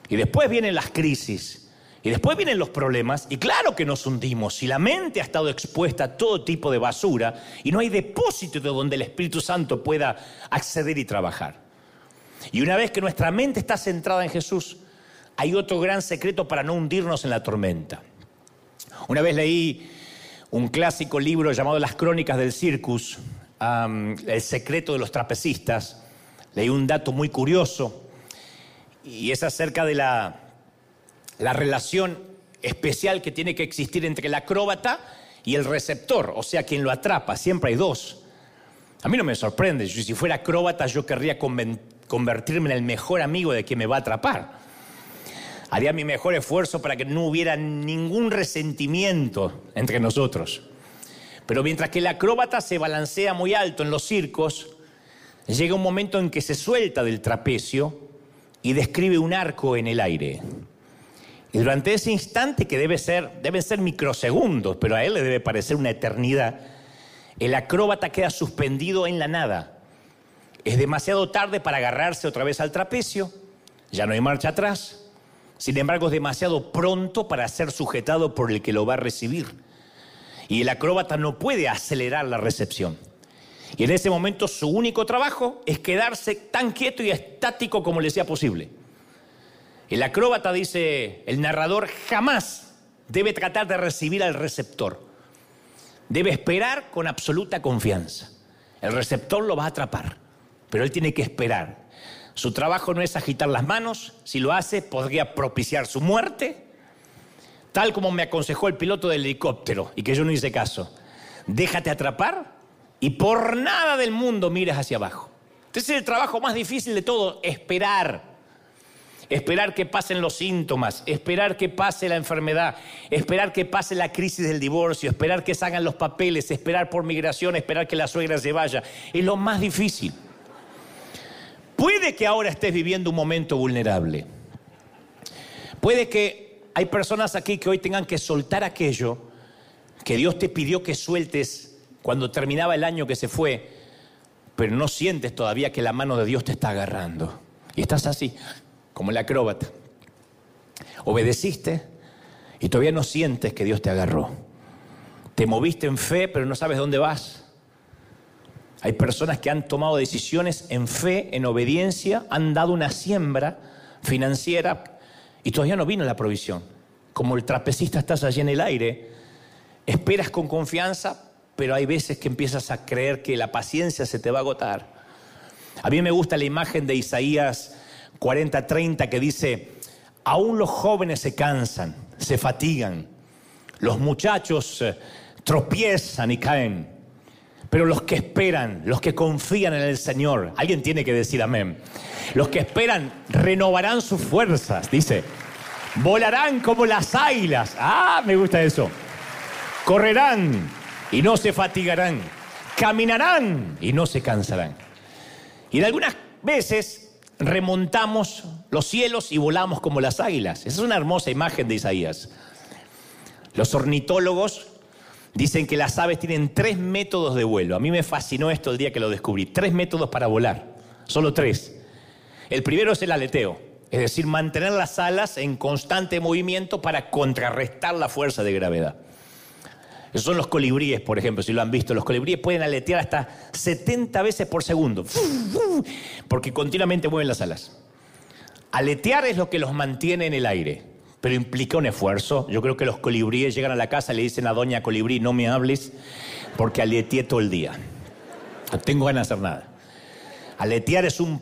y después vienen las crisis, y después vienen los problemas, y claro que nos hundimos. Si la mente ha estado expuesta a todo tipo de basura y no hay depósito de donde el Espíritu Santo pueda acceder y trabajar. Y una vez que nuestra mente está centrada en Jesús, hay otro gran secreto para no hundirnos en la tormenta. Una vez leí un clásico libro llamado Las Crónicas del Circus, El secreto de los trapecistas. Leí un dato muy curioso y es acerca de la, la relación especial que tiene que existir entre el acróbata y el receptor, o sea, quien lo atrapa. Siempre hay dos. A mí no me sorprende, si fuera acróbata yo querría convertirme en el mejor amigo de quien me va a atrapar. Haría mi mejor esfuerzo para que no hubiera ningún resentimiento entre nosotros. Pero mientras que el acróbata se balancea muy alto en los circos, llega un momento en que se suelta del trapecio y describe un arco en el aire. Y durante ese instante, que debe ser, deben ser microsegundos, pero a él le debe parecer una eternidad, el acróbata queda suspendido en la nada. Es demasiado tarde para agarrarse otra vez al trapecio, ya no hay marcha atrás, sin embargo, es demasiado pronto para ser sujetado por el que lo va a recibir. Y el acróbata no puede acelerar la recepción. Y en ese momento su único trabajo es quedarse tan quieto y estático como le sea posible. El acróbata, dice el narrador, jamás debe tratar de recibir al receptor. Debe esperar con absoluta confianza. El receptor lo va a atrapar, pero él tiene que esperar. Su trabajo no es agitar las manos, si lo hace podría propiciar su muerte, tal como me aconsejó el piloto del helicóptero y que yo no hice caso. Déjate atrapar y por nada del mundo mires hacia abajo. Este es el trabajo más difícil de todo, esperar. Esperar que pasen los síntomas, esperar que pase la enfermedad, esperar que pase la crisis del divorcio, esperar que salgan los papeles, esperar por migración, esperar que la suegra se vaya. Es lo más difícil. Puede que ahora estés viviendo un momento vulnerable. Puede que hay personas aquí que hoy tengan que soltar aquello que Dios te pidió que sueltes cuando terminaba el año que se fue, pero no sientes todavía que la mano de Dios te está agarrando. Y estás así, como el acróbata. Obedeciste y todavía no sientes que Dios te agarró. Te moviste en fe, pero no sabes dónde vas. Hay personas que han tomado decisiones en fe, en obediencia, han dado una siembra financiera y todavía no vino la provisión. Como el trapecista estás allí en el aire, esperas con confianza, pero hay veces que empiezas a creer que la paciencia se te va a agotar. A mí me gusta la imagen de Isaías 40:30 que dice, aún los jóvenes se cansan, se fatigan, los muchachos eh, tropiezan y caen pero los que esperan, los que confían en el Señor, alguien tiene que decir amén. Los que esperan renovarán sus fuerzas, dice. Volarán como las águilas. Ah, me gusta eso. Correrán y no se fatigarán. Caminarán y no se cansarán. Y en algunas veces remontamos los cielos y volamos como las águilas. Esa es una hermosa imagen de Isaías. Los ornitólogos Dicen que las aves tienen tres métodos de vuelo. A mí me fascinó esto el día que lo descubrí. Tres métodos para volar. Solo tres. El primero es el aleteo, es decir, mantener las alas en constante movimiento para contrarrestar la fuerza de gravedad. Son los colibríes, por ejemplo, si lo han visto. Los colibríes pueden aletear hasta 70 veces por segundo, porque continuamente mueven las alas. Aletear es lo que los mantiene en el aire pero implica un esfuerzo. Yo creo que los colibríes llegan a la casa y le dicen a doña colibrí, no me hables porque aleteé todo el día. No tengo ganas de hacer nada. Aletear es un,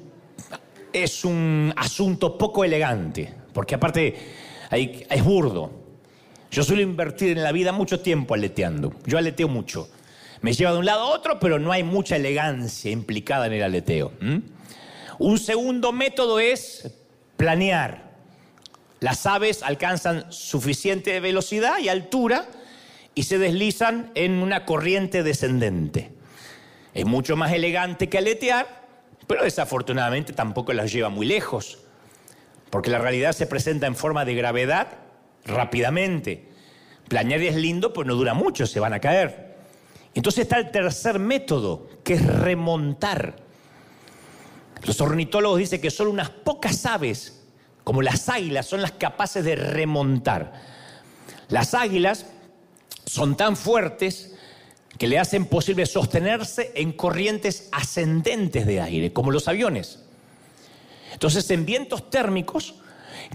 es un asunto poco elegante, porque aparte es burdo. Yo suelo invertir en la vida mucho tiempo aleteando. Yo aleteo mucho. Me lleva de un lado a otro, pero no hay mucha elegancia implicada en el aleteo. Un segundo método es planear. Las aves alcanzan suficiente velocidad y altura y se deslizan en una corriente descendente. Es mucho más elegante que aletear, pero desafortunadamente tampoco las lleva muy lejos, porque la realidad se presenta en forma de gravedad rápidamente. Planear es lindo, pues no dura mucho, se van a caer. Entonces está el tercer método, que es remontar. Los ornitólogos dicen que solo unas pocas aves, como las águilas, son las capaces de remontar. Las águilas son tan fuertes que le hacen posible sostenerse en corrientes ascendentes de aire, como los aviones. Entonces, en vientos térmicos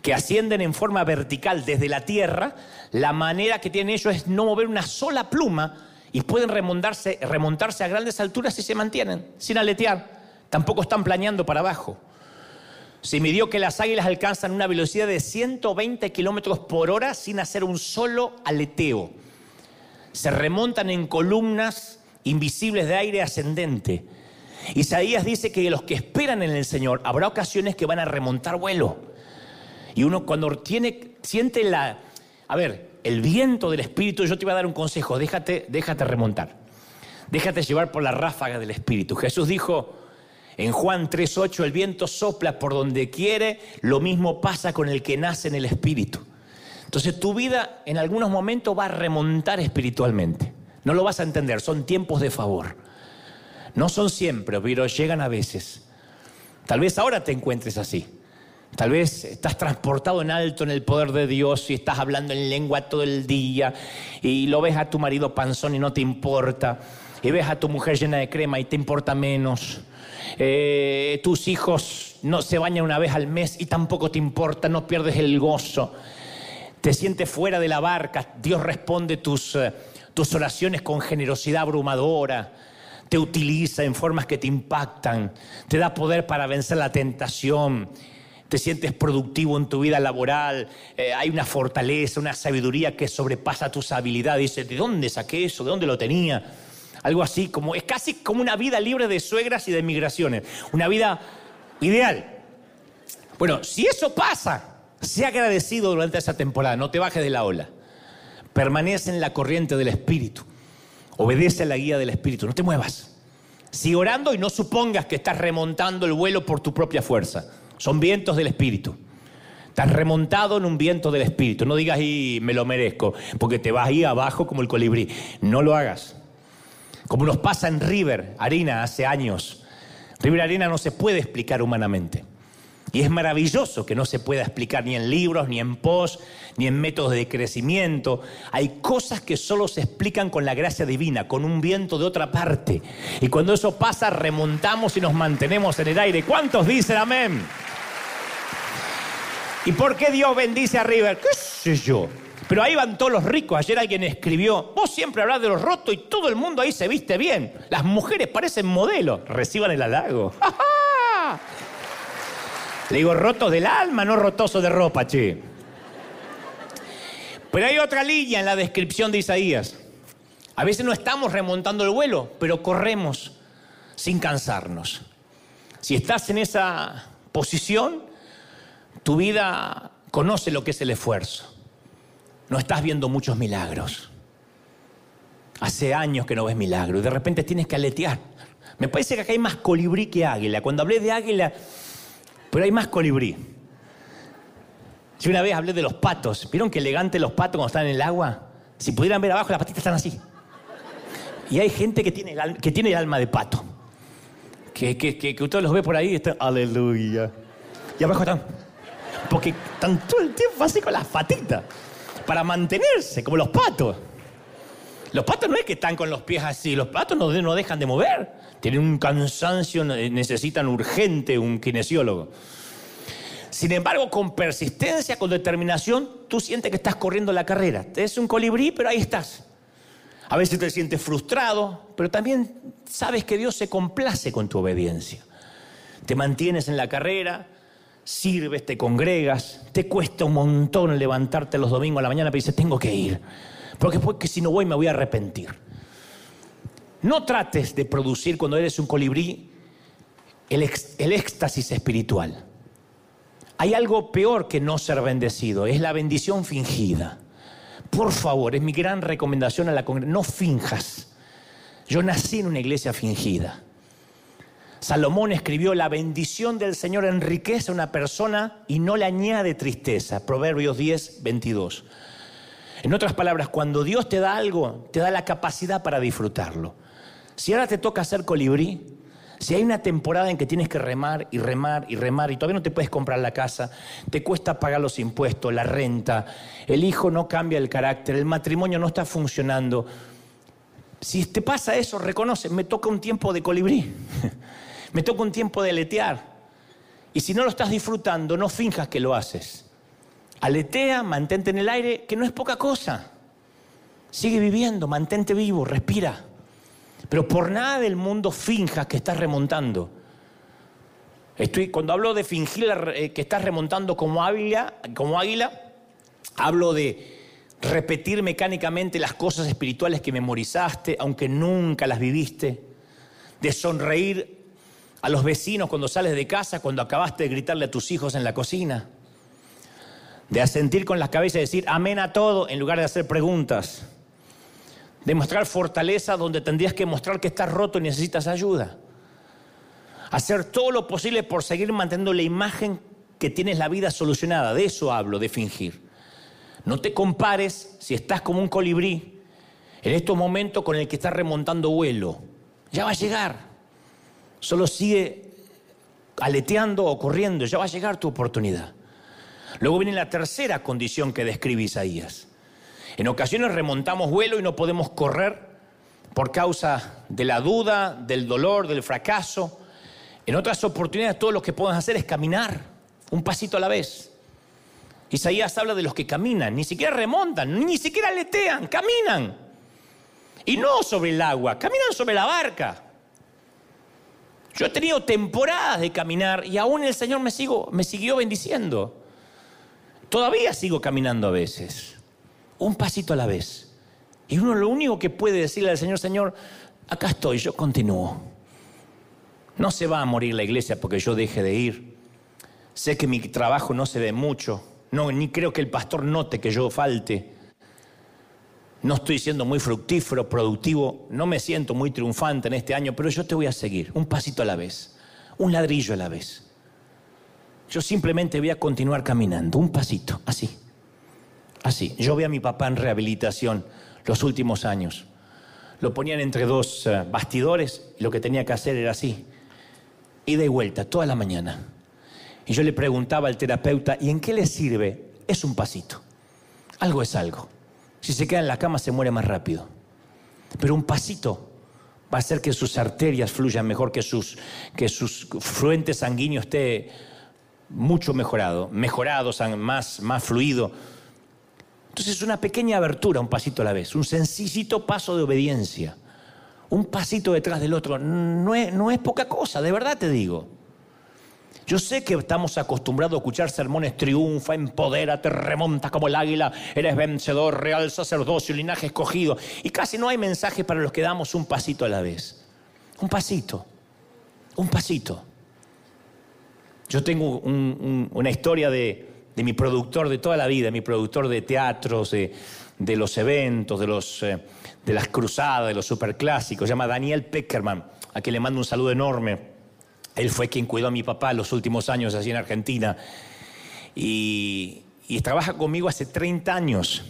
que ascienden en forma vertical desde la Tierra, la manera que tienen ellos es no mover una sola pluma y pueden remontarse, remontarse a grandes alturas y se mantienen, sin aletear. Tampoco están planeando para abajo. Se midió que las águilas alcanzan una velocidad de 120 kilómetros por hora sin hacer un solo aleteo se remontan en columnas invisibles de aire ascendente. Isaías dice que los que esperan en el Señor habrá ocasiones que van a remontar vuelo. Y uno cuando tiene, siente la, a ver, el viento del Espíritu, yo te voy a dar un consejo, déjate, déjate remontar. Déjate llevar por la ráfaga del Espíritu. Jesús dijo en Juan 3.8, el viento sopla por donde quiere, lo mismo pasa con el que nace en el Espíritu. Entonces tu vida en algunos momentos va a remontar espiritualmente. No lo vas a entender, son tiempos de favor. No son siempre, pero llegan a veces. Tal vez ahora te encuentres así. Tal vez estás transportado en alto en el poder de Dios y estás hablando en lengua todo el día y lo ves a tu marido panzón y no te importa. Y ves a tu mujer llena de crema y te importa menos. Eh, tus hijos no se bañan una vez al mes y tampoco te importa, no pierdes el gozo te sientes fuera de la barca, Dios responde tus, eh, tus oraciones con generosidad abrumadora, te utiliza en formas que te impactan, te da poder para vencer la tentación, te sientes productivo en tu vida laboral, eh, hay una fortaleza, una sabiduría que sobrepasa tus habilidades. Dices, ¿de dónde saqué eso? ¿De dónde lo tenía? Algo así, como, es casi como una vida libre de suegras y de migraciones, una vida ideal. Bueno, si eso pasa, Sé agradecido durante esa temporada, no te bajes de la ola. Permanece en la corriente del Espíritu. Obedece a la guía del Espíritu, no te muevas. Sigue orando y no supongas que estás remontando el vuelo por tu propia fuerza. Son vientos del Espíritu. Estás remontado en un viento del Espíritu. No digas, y me lo merezco, porque te vas ahí abajo como el colibrí. No lo hagas. Como nos pasa en River Arena hace años. River Arena no se puede explicar humanamente. Y es maravilloso que no se pueda explicar ni en libros, ni en post, ni en métodos de crecimiento. Hay cosas que solo se explican con la gracia divina, con un viento de otra parte. Y cuando eso pasa, remontamos y nos mantenemos en el aire. ¿Cuántos dicen amén? ¿Y por qué Dios bendice a River? ¿Qué sé yo? Pero ahí van todos los ricos. Ayer alguien escribió, vos siempre hablas de los rotos y todo el mundo ahí se viste bien. Las mujeres parecen modelos. Reciban el halago. Le digo, rotos del alma, no rotoso de ropa, che. Pero hay otra línea en la descripción de Isaías. A veces no estamos remontando el vuelo, pero corremos sin cansarnos. Si estás en esa posición, tu vida conoce lo que es el esfuerzo. No estás viendo muchos milagros. Hace años que no ves milagros y de repente tienes que aletear. Me parece que acá hay más colibrí que águila. Cuando hablé de águila, pero hay más colibrí. Yo una vez hablé de los patos. ¿Vieron qué elegante los patos cuando están en el agua? Si pudieran ver abajo, las patitas están así. Y hay gente que tiene, que tiene el alma de pato. Que, que, que, usted los ve por ahí y están, aleluya. Y abajo están, porque están todo el tiempo así con las patitas. Para mantenerse, como los patos. Los patos no es que están con los pies así, los patos no, dejan de mover tienen un cansancio, necesitan urgente un kinesiólogo. Sin embargo, con persistencia, con determinación, tú sientes que estás corriendo la carrera. Es un colibrí, pero ahí estás. A veces te sientes frustrado, pero también sabes que Dios se complace con tu obediencia. te mantienes en la carrera, sirves, te congregas, te cuesta un montón levantarte los domingos a la mañana, pero dices, tengo que ir, porque, si no voy me voy a arrepentir. No trates de producir cuando eres un colibrí el, el éxtasis espiritual. Hay algo peor que no ser bendecido, es la bendición fingida. Por favor, es mi gran recomendación a la congregación, no finjas. Yo nací en una iglesia fingida. Salomón escribió, la bendición del Señor enriquece a una persona y no le añade tristeza. Proverbios 10, 22. En otras palabras, cuando Dios te da algo, te da la capacidad para disfrutarlo. Si ahora te toca ser colibrí, si hay una temporada en que tienes que remar y remar y remar y todavía no te puedes comprar la casa, te cuesta pagar los impuestos, la renta, el hijo no cambia el carácter, el matrimonio no está funcionando. Si te pasa eso, reconoce, me toca un tiempo de colibrí, me toca un tiempo de aletear. Y si no lo estás disfrutando, no finjas que lo haces. Aletea, mantente en el aire, que no es poca cosa. Sigue viviendo, mantente vivo, respira. Pero por nada del mundo finjas que estás remontando. Estoy, cuando hablo de fingir eh, que estás remontando como águila, como águila, hablo de repetir mecánicamente las cosas espirituales que memorizaste, aunque nunca las viviste, de sonreír a los vecinos cuando sales de casa, cuando acabaste de gritarle a tus hijos en la cocina, de asentir con las cabezas y decir amén a todo en lugar de hacer preguntas Demostrar fortaleza donde tendrías que mostrar que estás roto y necesitas ayuda. Hacer todo lo posible por seguir manteniendo la imagen que tienes la vida solucionada. De eso hablo, de fingir. No te compares si estás como un colibrí en estos momentos con el que estás remontando vuelo. Ya va a llegar. Solo sigue aleteando o corriendo. Ya va a llegar tu oportunidad. Luego viene la tercera condición que describe Isaías. En ocasiones remontamos vuelo y no podemos correr por causa de la duda, del dolor, del fracaso. En otras oportunidades todo lo que podemos hacer es caminar, un pasito a la vez. Isaías habla de los que caminan, ni siquiera remontan, ni siquiera letean, caminan. Y no sobre el agua, caminan sobre la barca. Yo he tenido temporadas de caminar y aún el Señor me, sigo, me siguió bendiciendo. Todavía sigo caminando a veces un pasito a la vez. Y uno lo único que puede decirle al Señor, Señor, acá estoy, yo continúo. No se va a morir la iglesia porque yo deje de ir. Sé que mi trabajo no se ve mucho. No, ni creo que el pastor note que yo falte. No estoy siendo muy fructífero, productivo. No me siento muy triunfante en este año, pero yo te voy a seguir, un pasito a la vez, un ladrillo a la vez. Yo simplemente voy a continuar caminando, un pasito, así. Así. Yo vi a mi papá en rehabilitación los últimos años. Lo ponían entre dos eh, bastidores y lo que tenía que hacer era así. Ida y vuelta, toda la mañana. Y yo le preguntaba al terapeuta, ¿y en qué le sirve? Es un pasito. Algo es algo. Si se queda en la cama se muere más rápido. Pero un pasito va a hacer que sus arterias fluyan mejor, que sus, que sus fluentes sanguíneos esté mucho mejorado, mejorado, más, más fluido entonces es una pequeña abertura, un pasito a la vez, un sencillito paso de obediencia, un pasito detrás del otro. No es, no es poca cosa, de verdad te digo. Yo sé que estamos acostumbrados a escuchar sermones triunfa, empodera, te remonta como el águila, eres vencedor, real sacerdocio, linaje escogido. Y casi no hay mensaje para los que damos un pasito a la vez. Un pasito, un pasito. Yo tengo una historia de, de mi productor de toda la vida, mi productor de teatros, de, los eventos, de, los, eh, de las cruzadas, de los superclásicos, se llama Daniel Peckerman, a quien le mando un saludo enorme. Él fue quien cuidó a mi papá los últimos años así en Argentina. Y, y trabaja conmigo hace 30 años.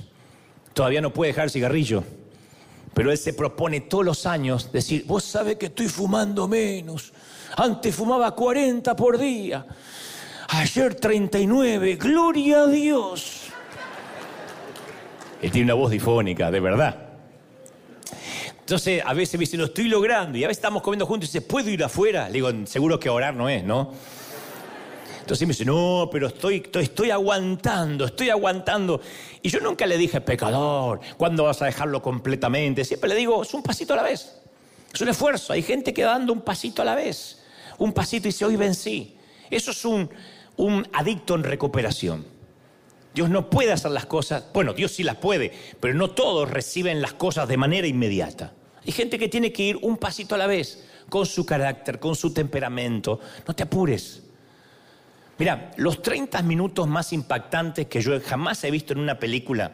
Todavía no puede dejar el cigarrillo. Pero él se propone todos los años decir, vos sabés que estoy fumando menos. Antes fumaba 40 por día. Ayer 39, gloria a Dios. Él tiene una voz difónica, de verdad. Entonces, a veces me dice, lo estoy logrando. Y a veces estamos comiendo juntos y dice, ¿puedo ir afuera? Le digo, seguro que orar no es, ¿no? Entonces me dice, no, pero estoy, estoy, estoy, aguantando, estoy aguantando. Y yo nunca le dije, pecador, ¿cuándo vas a dejarlo completamente? Siempre le digo, es un pasito a la vez. Es un esfuerzo. Hay gente que dando un pasito a la vez un pasito y dice, hoy vencí. Eso es un, un adicto en recuperación. Dios no puede hacer las cosas, bueno, Dios sí las puede, pero no todos reciben las cosas de manera inmediata. Hay gente que tiene que ir un pasito a la vez, con su carácter, con su temperamento. No te apures. Mira, los 30 minutos más impactantes que yo jamás he visto en una película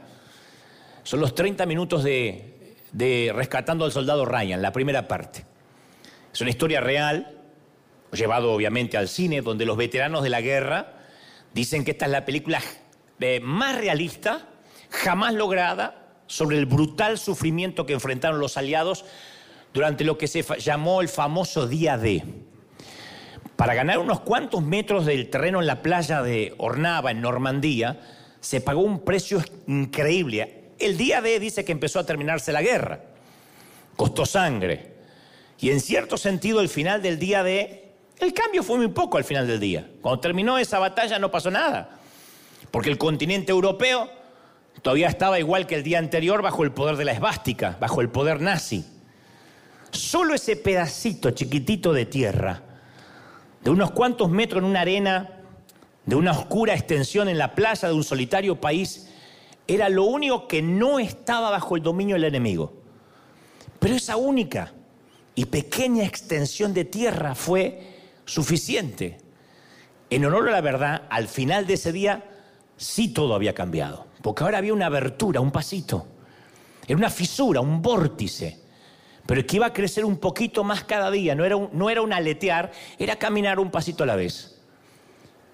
son los 30 minutos de, de Rescatando al Soldado Ryan, la primera parte. Es una historia real, llevado obviamente al cine, donde los veteranos de la guerra dicen que esta es la película eh, más realista jamás lograda sobre el brutal sufrimiento que enfrentaron los aliados durante lo que se llamó el famoso Día D. Para ganar unos cuantos metros del terreno en la playa de Ornava, en Normandía, se pagó un precio increíble. El Día D dice que empezó a terminarse la guerra. Costó sangre. Y en cierto sentido, el final del Día D, el cambio fue muy poco al final del día. Cuando terminó esa batalla no pasó nada. Porque el continente europeo todavía estaba igual que el día anterior bajo el poder de la esvástica, bajo el poder nazi. Solo ese pedacito chiquitito de tierra, de unos cuantos metros en una arena, de una oscura extensión en la playa de un solitario país, era lo único que no estaba bajo el dominio del enemigo. Pero esa única y pequeña extensión de tierra fue suficiente. En honor a la verdad, al final de ese día sí todo había cambiado, porque ahora había una abertura, un pasito, era una fisura, un vórtice, pero que iba a crecer un poquito más cada día, no era un, no era un aletear, era caminar un pasito a la vez.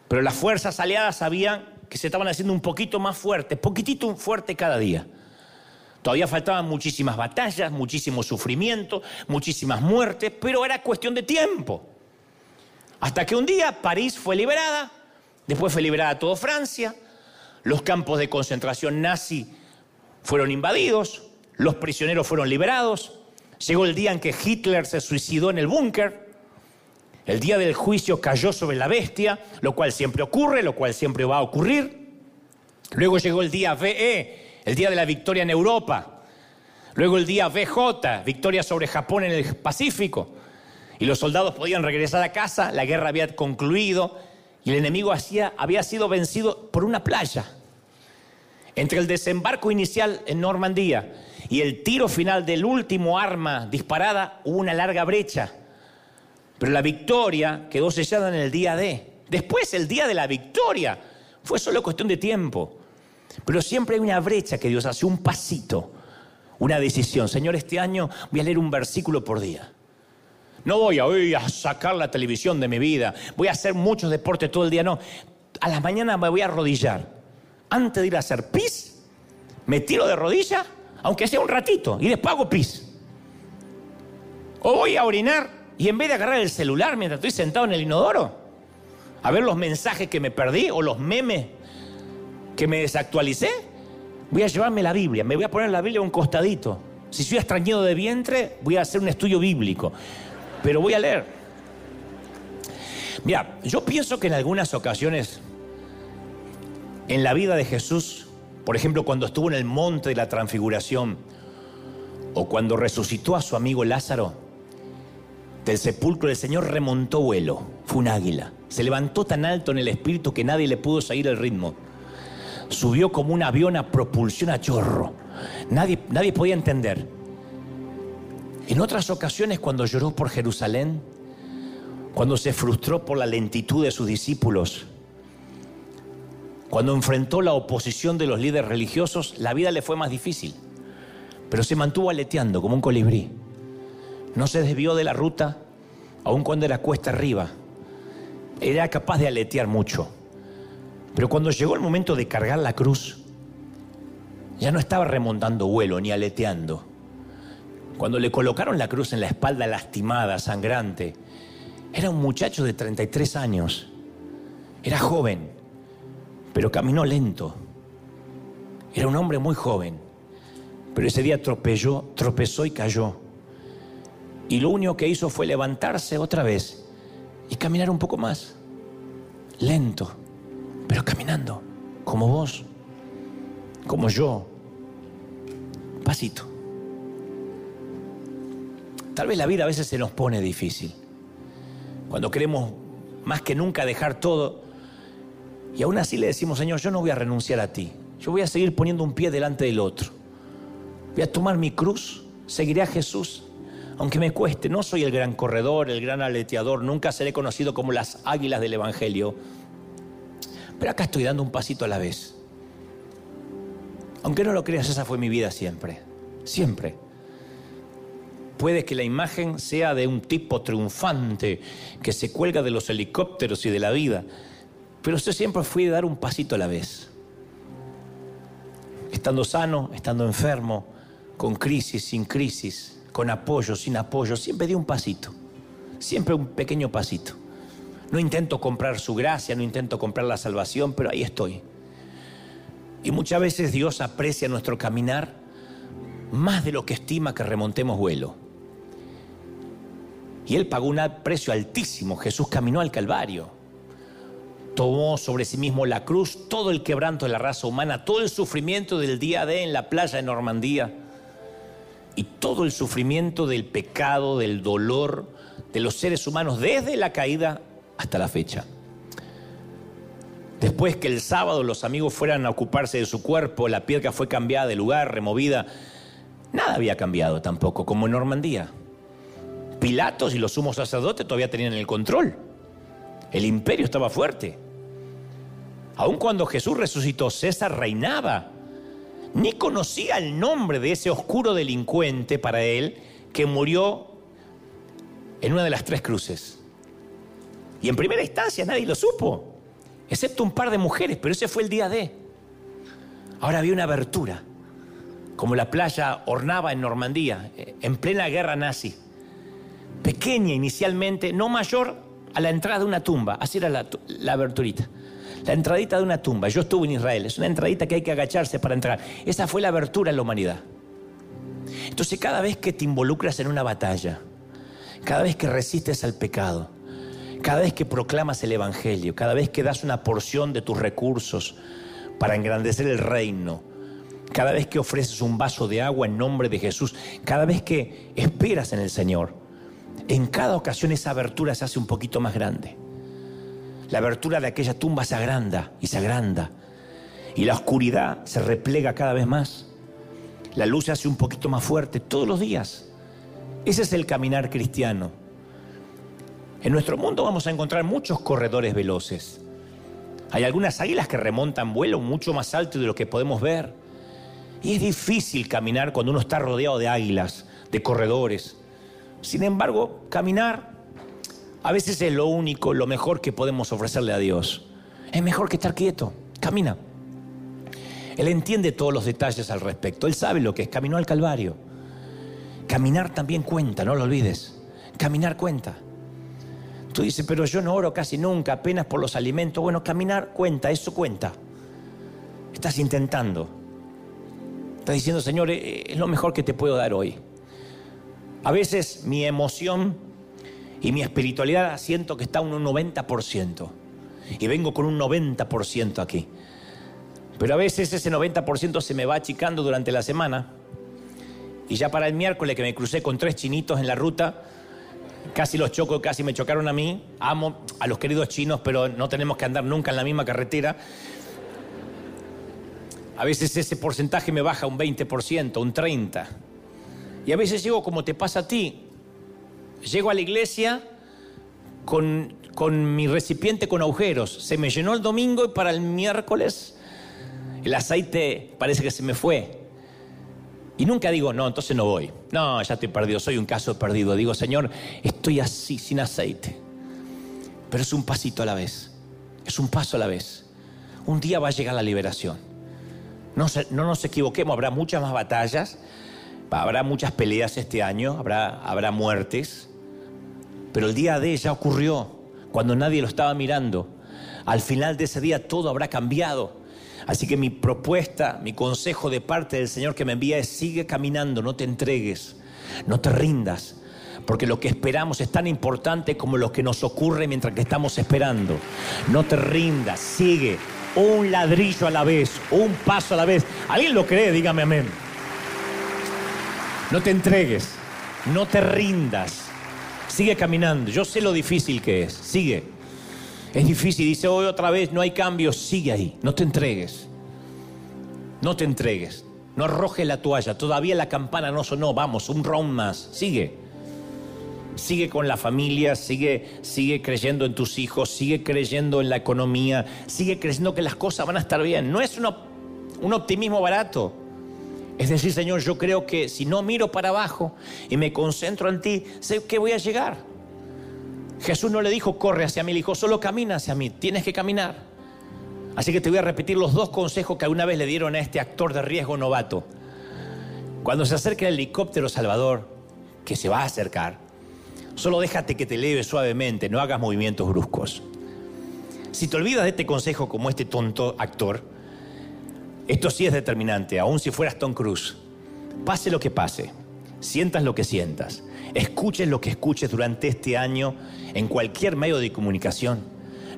Pero las fuerzas aliadas sabían que se estaban haciendo un poquito más fuertes, poquitito fuerte cada día. Todavía faltaban muchísimas batallas, muchísimo sufrimiento, muchísimas muertes, pero era cuestión de tiempo. Hasta que un día París fue liberada, después fue liberada toda Francia, los campos de concentración nazi fueron invadidos, los prisioneros fueron liberados, llegó el día en que Hitler se suicidó en el búnker, el día del juicio cayó sobre la bestia, lo cual siempre ocurre, lo cual siempre va a ocurrir. Luego llegó el día VE, el día de la victoria en Europa. Luego el día VJ, victoria sobre Japón en el Pacífico. Y los soldados podían regresar a casa, la guerra había concluido y el enemigo había sido vencido por una playa. Entre el desembarco inicial en Normandía y el tiro final del último arma disparada hubo una larga brecha. Pero la victoria quedó sellada en el día D. Después, el día de la victoria, fue solo cuestión de tiempo. Pero siempre hay una brecha que Dios hace, un pasito, una decisión. Señor, este año voy a leer un versículo por día. No voy a, a sacar la televisión de mi vida, voy a hacer muchos deportes todo el día, no. A las mañanas me voy a arrodillar. Antes de ir a hacer pis, me tiro de rodilla, aunque sea un ratito, y después hago pis. O voy a orinar y en vez de agarrar el celular mientras estoy sentado en el inodoro, a ver los mensajes que me perdí o los memes que me desactualicé, voy a llevarme la Biblia, me voy a poner la Biblia a un costadito. Si soy extrañado de vientre, voy a hacer un estudio bíblico pero voy a leer. Mira, yo pienso que en algunas ocasiones en la vida de Jesús, por ejemplo, cuando estuvo en el monte de la transfiguración o cuando resucitó a su amigo Lázaro, del sepulcro del Señor remontó vuelo, fue un águila. Se levantó tan alto en el espíritu que nadie le pudo seguir el ritmo. Subió como un avión a propulsión a chorro. Nadie, nadie podía entender. En otras ocasiones cuando lloró por Jerusalén, cuando se frustró por la lentitud de sus discípulos, cuando enfrentó la oposición de los líderes religiosos, la vida le fue más difícil, pero se mantuvo aleteando como un colibrí. No se desvió de la ruta, aun cuando era cuesta arriba. Era capaz de aletear mucho. Pero cuando llegó el momento de cargar la cruz, ya no estaba remontando vuelo ni aleteando cuando le colocaron la cruz en la espalda lastimada, sangrante, era un muchacho de 33 años. Era joven, pero caminó lento. Era un hombre muy joven, pero ese día tropezó, tropezó y cayó. Y lo único que hizo fue levantarse otra vez y caminar un poco más. Lento, pero caminando, como vos, como yo. Pasito. Tal vez la vida a veces se nos pone difícil. cuando queremos más que nunca dejar todo. Y aún así le decimos, Señor, yo no voy a renunciar a ti. Yo voy a seguir poniendo un pie delante del otro. Voy a tomar mi cruz, seguiré a Jesús, aunque me cueste. No soy el gran corredor, el gran aleteador, nunca seré conocido como las águilas del Evangelio. Pero acá estoy dando un pasito a la vez. Aunque no lo creas, esa fue mi vida siempre. Siempre. Puede que la imagen sea de un tipo triunfante que se cuelga de los helicópteros y de la vida, pero usted siempre fui a dar un pasito a la vez. Estando sano, estando enfermo, con crisis, sin crisis, con apoyo, sin apoyo, siempre di un pasito, siempre un pequeño pasito. No intento comprar su gracia, no intento comprar la salvación, pero ahí estoy. Y muchas veces Dios aprecia nuestro caminar más de lo que estima que remontemos vuelo. Y Él pagó un precio altísimo. Jesús caminó al Calvario. Tomó sobre sí mismo la cruz, todo el quebranto de la raza humana, todo el sufrimiento del día de en la playa de Normandía y todo el sufrimiento del pecado, del dolor de los seres humanos desde la caída hasta la fecha. Después que el sábado los amigos fueran a ocuparse de su cuerpo, la piedra fue cambiada de lugar, removida, nada había cambiado tampoco, como en Normandía. Pilatos y los sumos sacerdotes todavía tenían el control. El imperio estaba fuerte. Aun cuando Jesús resucitó, César reinaba. Ni conocía el nombre de ese oscuro delincuente para él que murió en una de las tres cruces. Y en primera instancia nadie lo supo, excepto un par de mujeres, pero ese fue el día de. Ahora había una abertura, como la playa ornaba en Normandía, en plena guerra nazi pequeña inicialmente, no mayor a la entrada de una tumba. Así era la, aberturita. La entradita de una tumba. Yo estuve en Israel. Es una entradita que hay que agacharse para entrar. Esa fue la abertura en la humanidad. Entonces cada vez que te involucras en una batalla, cada vez que resistes al pecado, cada vez que proclamas el Evangelio, cada vez que das una porción de tus recursos para engrandecer el reino, cada vez que ofreces un vaso de agua en nombre de Jesús, cada vez que esperas en el Señor, en cada ocasión esa abertura se hace un poquito más grande. La abertura de aquella tumba se agranda y se agranda. Y la oscuridad se replega cada vez más. La luz se hace un poquito más fuerte todos los días. Ese es el caminar cristiano. En nuestro mundo vamos a encontrar muchos corredores veloces. Hay algunas águilas que remontan vuelo mucho más alto de lo que podemos ver. Y es difícil caminar cuando uno está rodeado de águilas, de corredores. Sin embargo, caminar a veces es lo único, lo mejor que podemos ofrecerle a Dios. Es mejor que estar quieto. Camina. Él entiende todos los detalles al respecto. Él sabe lo que es. Caminó al Calvario. Caminar también cuenta, no lo olvides. Caminar cuenta. Tú dices, pero yo no oro casi nunca, apenas por los alimentos. Bueno, caminar cuenta, eso cuenta. Estás intentando. Estás diciendo, Señor, eh, es lo mejor que te puedo dar hoy. A veces mi emoción y mi espiritualidad siento que está un 90%. Y vengo con un 90% aquí. Pero a veces ese 90% se me va achicando durante la semana. Y ya para el miércoles que me crucé con tres chinitos en la ruta, casi los choco, casi me chocaron a mí. Amo a los queridos chinos, pero no tenemos que andar nunca en la misma carretera. A veces ese porcentaje me baja un 20%, un 30%. Y a veces llego como te pasa a ti. Llego a la iglesia con, con mi recipiente con agujeros. Se me llenó el domingo y para el miércoles el aceite parece que se me fue. Y nunca digo, no, entonces no voy. No, ya estoy perdido, soy un caso perdido. Digo, Señor, estoy así, sin aceite. Pero es un pasito a la vez. Es un paso a la vez. Un día va a llegar la liberación. No, no nos equivoquemos, habrá muchas más batallas, Habrá muchas peleas este año, habrá, habrá muertes, pero el día de ya ocurrió, cuando nadie lo estaba mirando. Al final de ese día todo habrá cambiado. Así que mi propuesta, mi consejo de parte del Señor que me envía es sigue caminando, no te entregues, no te rindas, porque lo que esperamos es tan importante como lo que nos ocurre mientras que estamos esperando. No te rindas, sigue un ladrillo a la vez, un paso a la vez. ¿Alguien lo cree? Dígame amén. No te entregues, no te rindas. Sigue caminando. Yo sé lo difícil que es. Sigue. Es difícil. Dice hoy otra vez, no hay cambios. Sigue ahí. No te entregues. No te entregues. No arrojes la toalla. Todavía la campana no sonó. Vamos, un round más. Sigue. Sigue con la familia, sigue, sigue creyendo en tus hijos, sigue creyendo en la economía, sigue creyendo que las cosas van a estar bien. No es un optimismo barato. Es decir, Señor, yo creo que si no miro para abajo y me concentro en ti, sé que voy a llegar. Jesús no le dijo, corre hacia mí, le dijo, solo camina hacia mí, tienes que caminar. Así que te voy a repetir los dos consejos que alguna vez le dieron a este actor de riesgo novato. Cuando se acerque el helicóptero Salvador, que se va a acercar, solo déjate que te eleve suavemente, no hagas movimientos bruscos. Si te olvidas de este consejo como este tonto actor, esto sí es determinante, aun si fueras Tom Cruise. Pase lo que pase, sientas lo que sientas, escuches lo que escuches durante este año en cualquier medio de comunicación.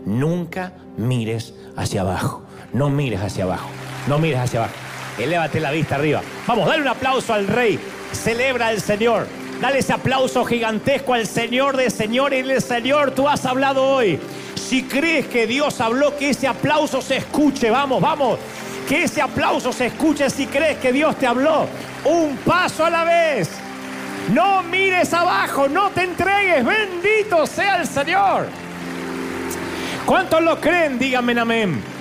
Nunca mires hacia abajo, no mires hacia abajo, no mires hacia abajo. Elévate la vista arriba. Vamos, dale un aplauso al rey. Celebra al Señor. Dale ese aplauso gigantesco al Señor de Señor y del Señor. Tú has hablado hoy. Si crees que Dios habló, que ese aplauso se escuche. Vamos, vamos. Que ese aplauso se escuche si crees que Dios te habló. Un paso a la vez. No mires abajo, no te entregues. Bendito sea el Señor. ¿Cuántos lo creen? Díganme amén.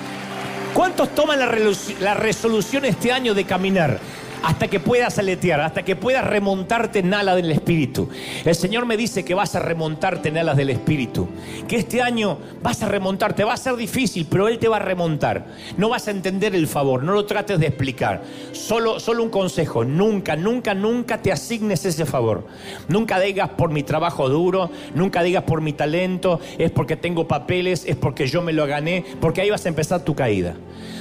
¿Cuántos toman la, resolución este año de caminar? Hasta que puedas aletear, hasta que puedas remontarte en alas del Espíritu. El Señor me dice que vas a remontarte en alas del Espíritu, que este año vas a remontarte, va a ser difícil, pero Él te va a remontar. No vas a entender el favor, no lo trates de explicar. Solo, solo un consejo, nunca, nunca, nunca te asignes ese favor. Nunca digas por mi trabajo duro, nunca digas por mi talento, es porque tengo papeles, es porque yo me lo gané, porque ahí vas a empezar tu caída.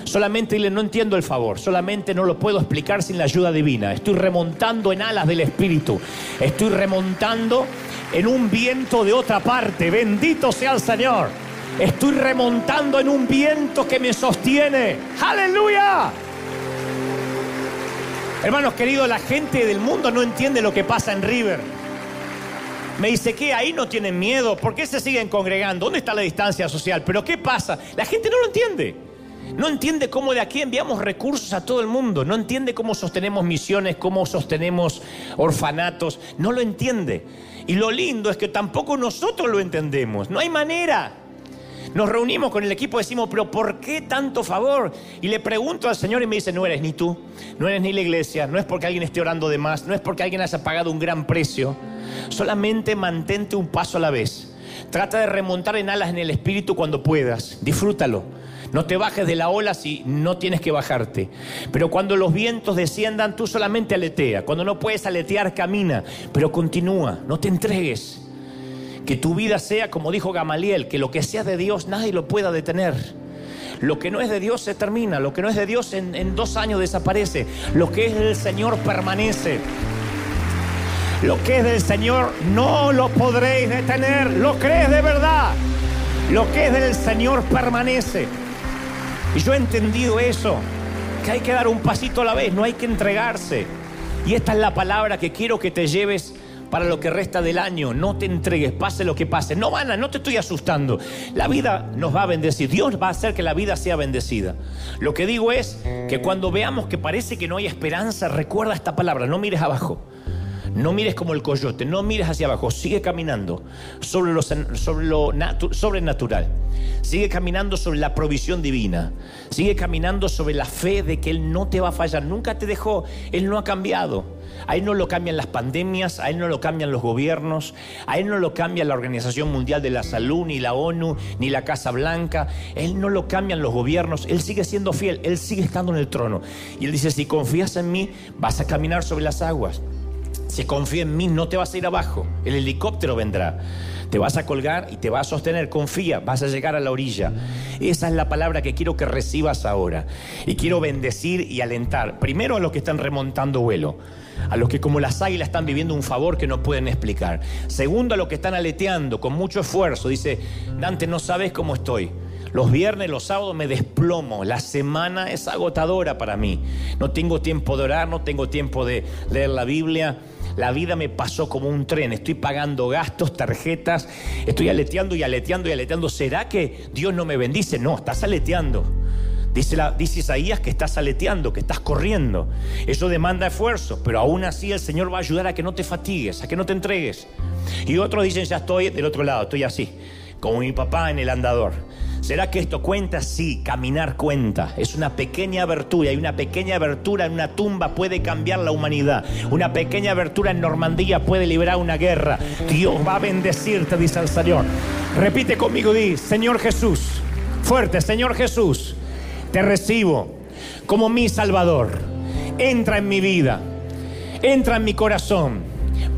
Solamente dile, no entiendo el favor, solamente no lo puedo explicar sin la ayuda divina. Estoy remontando en alas del Espíritu. Estoy remontando en un viento de otra parte. Bendito sea el Señor. Estoy remontando en un viento que me sostiene. Aleluya. Hermanos queridos, la gente del mundo no entiende lo que pasa en River. Me dice que ahí no tienen miedo. ¿Por qué se siguen congregando? ¿Dónde está la distancia social? Pero ¿qué pasa? La gente no lo entiende. No entiende cómo de aquí enviamos recursos a todo el mundo. No entiende cómo sostenemos misiones, cómo sostenemos orfanatos. No lo entiende. Y lo lindo es que tampoco nosotros lo entendemos. No hay manera. Nos reunimos con el equipo y decimos, pero ¿por qué tanto favor? Y le pregunto al Señor y me dice, no eres ni tú, no eres ni la iglesia, no es porque alguien esté orando de más, no es porque alguien haya pagado un gran precio. Solamente mantente un paso a la vez. Trata de remontar en alas en el espíritu cuando puedas. Disfrútalo. No te bajes de la ola si no tienes que bajarte. Pero cuando los vientos desciendan, tú solamente aletea. Cuando no puedes aletear, camina. Pero continúa, no te entregues. Que tu vida sea, como dijo Gamaliel, que lo que sea de Dios nadie lo pueda detener. Lo que no es de Dios se termina, lo que no es de Dios en, en dos años desaparece, lo que es del Señor permanece. Lo que es del Señor no lo podréis detener. ¿Lo crees de verdad? Lo que es del Señor permanece. Y yo he entendido eso, que hay que dar un pasito a la vez, no hay que entregarse. Y esta es la palabra que quiero que te lleves para lo que resta del año. No te entregues, pase lo que pase. No van no te estoy asustando. La vida nos va a bendecir. Dios va a hacer que la vida sea bendecida. Lo que digo es que cuando veamos que parece que no hay esperanza, recuerda esta palabra, no mires abajo. No mires como el coyote, no mires hacia abajo, sigue caminando sobre lo, sobre lo sobrenatural. Sigue caminando sobre la provisión divina. Sigue caminando sobre la fe de que Él no te va a fallar. Nunca te dejó. Él no ha cambiado. A Él no lo cambian las pandemias, a Él no lo cambian los gobiernos, a Él no lo cambia la Organización Mundial de la Salud, ni la ONU, ni la Casa Blanca. Él no lo cambian los gobiernos. Él sigue siendo fiel. Él sigue estando en el trono. Y Él dice, si confías en mí, vas a caminar sobre las aguas. Si confía en mí, no te vas a ir abajo. El helicóptero vendrá. Te vas a colgar y te va a sostener. Confía, vas a llegar a la orilla. Esa es la palabra que quiero que recibas ahora. Y quiero bendecir y alentar. Primero a los que están remontando vuelo. A los que como las águilas están viviendo un favor que no pueden explicar. Segundo a los que están aleteando con mucho esfuerzo. Dice, Dante, no sabes cómo estoy. Los viernes, los sábados me desplomo. La semana es agotadora para mí. No tengo tiempo de orar, no tengo tiempo de leer la Biblia la vida me pasó como un tren, estoy pagando gastos, tarjetas, estoy aleteando y aleteando y aleteando. ¿Será que Dios no me bendice? No, estás aleteando. Dice, Isaías que estás aleteando, que estás corriendo. Eso demanda esfuerzo, pero aún así el Señor va a ayudar a que no te fatigues, a que no te entregues. Y otros dicen, ya estoy del otro lado, estoy así, como mi papá en el andador. ¿Será que esto cuenta? Sí, caminar cuenta. Es una pequeña abertura y una pequeña abertura en una tumba puede cambiar la humanidad. Una pequeña abertura en Normandía puede liberar una guerra. Dios va a bendecirte, dice el Señor. Repite conmigo, di, Señor Jesús. Fuerte, Señor Jesús. Te recibo como mi Salvador. Entra en mi vida. Entra en mi corazón.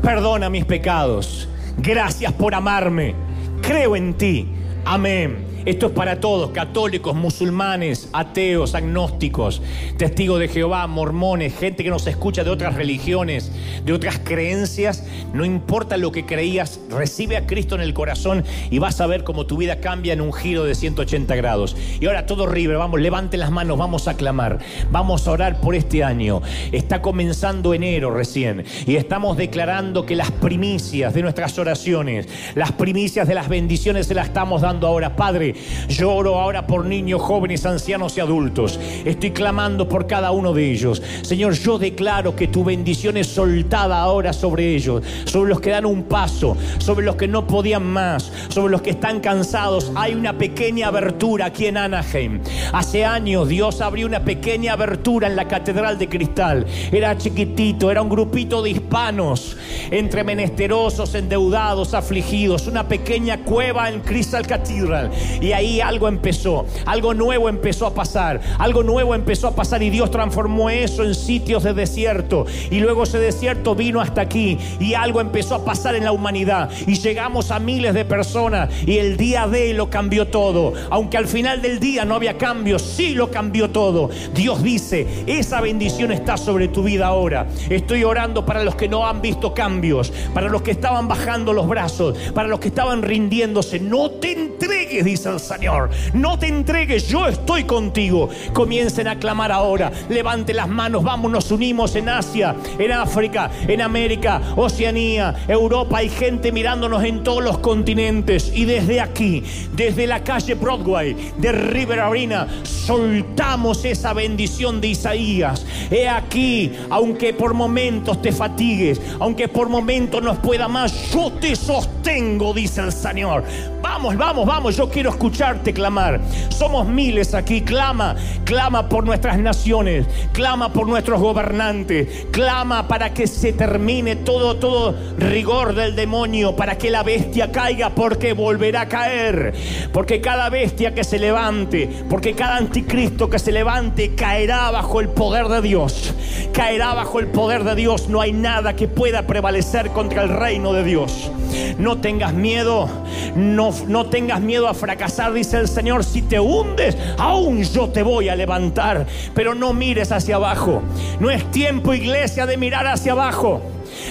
Perdona mis pecados. Gracias por amarme. Creo en ti. Amén. Esto es para todos, católicos, musulmanes, ateos, agnósticos, testigos de Jehová, mormones, gente que nos escucha de otras religiones, de otras creencias. No importa lo que creías, recibe a Cristo en el corazón y vas a ver cómo tu vida cambia en un giro de 180 grados. Y ahora todo River, vamos, levanten las manos, vamos a clamar, vamos a orar por este año. Está comenzando enero recién y estamos declarando que las primicias de nuestras oraciones, las primicias de las bendiciones se las estamos dando ahora. Padre, yo oro ahora por niños, jóvenes, ancianos y adultos. Estoy clamando por cada uno de ellos. Señor, yo declaro que tu bendición es soltada ahora sobre ellos, sobre los que dan un paso, sobre los que no podían más, sobre los que están cansados. Hay una pequeña abertura aquí en Anaheim. Hace años Dios abrió una pequeña abertura en la Catedral de Cristal. Era chiquitito, era un grupito de hispanos, entre menesterosos, endeudados, afligidos, una pequeña cueva en Crystal Cathedral. Ahí algo empezó, algo nuevo empezó a pasar, algo nuevo empezó a pasar y Dios transformó eso en sitios de desierto. Y luego ese desierto vino hasta aquí y algo empezó a pasar en la humanidad. Y llegamos a miles de personas y el día de lo cambió todo. Aunque al final del día no había cambio, sí lo cambió todo. Dios dice, esa bendición está sobre tu vida ahora. Estoy orando para los que no han visto cambios, para los que estaban bajando los brazos, para los que estaban rindiéndose. No te entregues, dice Señor. No te entregues, yo estoy contigo. Comiencen a clamar ahora. Levante las manos, vamos, nos unimos en Asia, en África, en América, Oceanía, Europa. Hay gente mirándonos en todos los continentes. Y desde aquí, desde la calle Broadway, de River Arena, soltamos esa bendición de Isaías. He aquí, aunque por momentos te fatigues, aunque por momentos no pueda más, yo te sostengo, dice el Señor. Vamos, vamos, vamos, yo quiero escucharte clamar. Somos miles aquí, clama, clama por nuestras naciones, clama por nuestros gobernantes, clama para que se termine todo, todo rigor del demonio, para que la bestia caiga, porque volverá a caer, porque cada bestia que se levante, porque cada anticristo que se levante caerá bajo el poder de Dios, caerá bajo el poder de Dios, no hay nada que pueda prevalecer contra el reino de Dios. No tengas miedo, no, no tengas miedo a fracasar, dice el Señor. Si te hundes, aún yo te voy a levantar. Pero no mires hacia abajo. No es tiempo, iglesia, de mirar hacia abajo.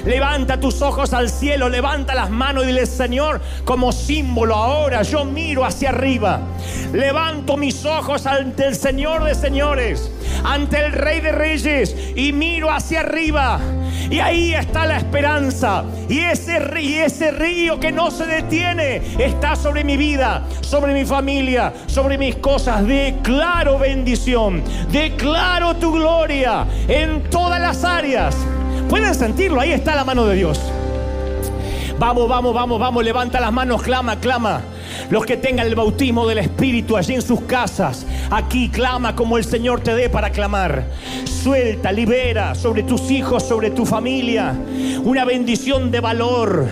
Levanta tus ojos al cielo, levanta las manos y dile, Señor, como símbolo ahora yo miro hacia arriba. Levanto mis ojos ante el Señor de señores, ante el Rey de Reyes y miro hacia arriba. Y ahí está la esperanza. Y ese, río, que no se detiene está sobre mi vida, sobre mi familia, sobre mis cosas. Declaro bendición. Declaro tu gloria en todas las áreas. Pueden sentirlo, ahí está la mano de Dios. Vamos, vamos, vamos, vamos, levanta las manos, clama, clama. Los que tengan el bautismo del Espíritu allí en sus casas, aquí clama como el Señor te dé para clamar. Suelta, libera sobre tus hijos, sobre tu familia, una bendición de valor,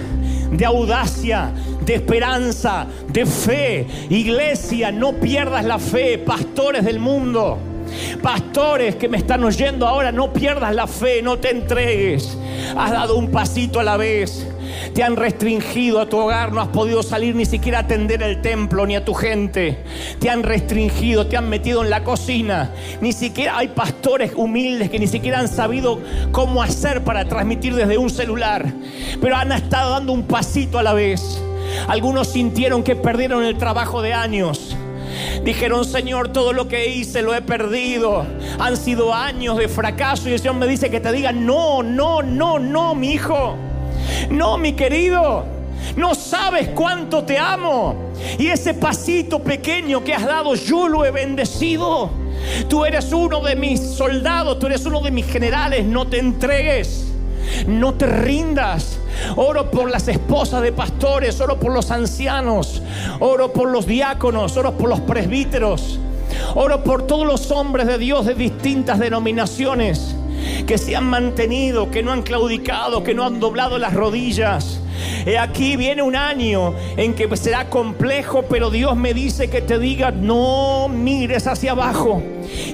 de audacia, de esperanza, de fe. Iglesia, no pierdas la fe, pastores del mundo. Pastores que me están oyendo ahora, no pierdas la fe, no te entregues. Has dado un pasito a la vez. Te han restringido a tu hogar, no has podido salir ni siquiera a atender el templo ni a tu gente. Te han restringido, te han metido en la cocina. Ni siquiera hay pastores humildes que ni siquiera han sabido cómo hacer para transmitir desde un celular. Pero han estado dando un pasito a la vez. Algunos sintieron que perdieron el trabajo de años Dijeron, Señor, todo lo que hice lo he perdido. Han sido años de fracaso y el Señor me dice que te diga, no, no, no, no, mi hijo. No, mi querido. No sabes cuánto te amo. Y ese pasito pequeño que has dado, yo lo he bendecido. Tú eres uno de mis soldados, tú eres uno de mis generales. No te entregues. No te rindas. Oro por las esposas de pastores, oro por los ancianos, oro por los diáconos, oro por los presbíteros, oro por todos los hombres de Dios de distintas denominaciones que se han mantenido, que no han claudicado, que no han doblado las rodillas. He aquí viene un año en que será complejo, pero Dios me dice que te diga, no mires hacia abajo.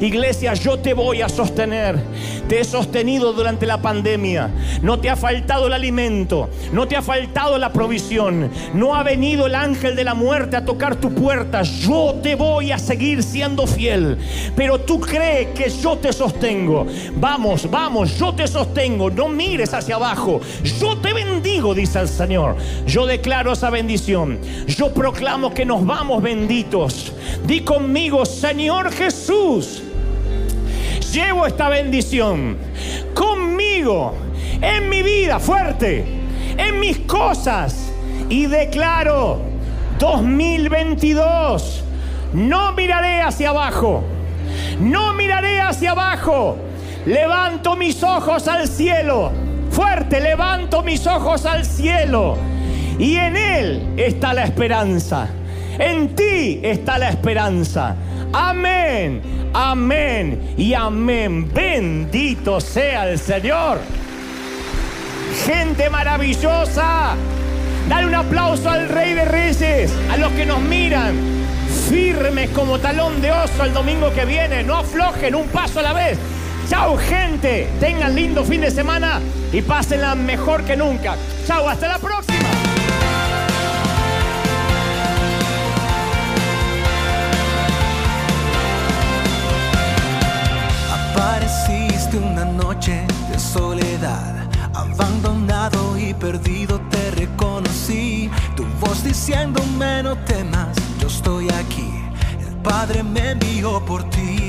Iglesia, yo te voy a sostener. Te he sostenido durante la pandemia. No te ha faltado el alimento. No te ha faltado la provisión. No ha venido el ángel de la muerte a tocar tu puerta. Yo te voy a seguir siendo fiel. Pero tú crees que yo te sostengo. Vamos, vamos, yo te sostengo. No mires hacia abajo. Yo te bendigo, dice el Señor. Yo declaro esa bendición. Yo proclamo que nos vamos benditos. Di conmigo, Señor Jesús llevo esta bendición conmigo, en mi vida fuerte, en mis cosas. Y declaro 2022, no miraré hacia abajo, no miraré hacia abajo. Levanto mis ojos al cielo, fuerte, levanto mis ojos al cielo. Y en Él está la esperanza. En ti está la esperanza. Amén, amén y amén. Bendito sea el Señor. Gente maravillosa. Dale un aplauso al Rey de Reyes, a los que nos miran, firmes como talón de oso el domingo que viene. No aflojen un paso a la vez. Chao gente, tengan lindo fin de semana y pásenla mejor que nunca. Chao, hasta la próxima. Apareciste una noche de soledad, abandonado y perdido te reconocí. Tu voz diciéndome no temas, yo estoy aquí. El Padre me envió por ti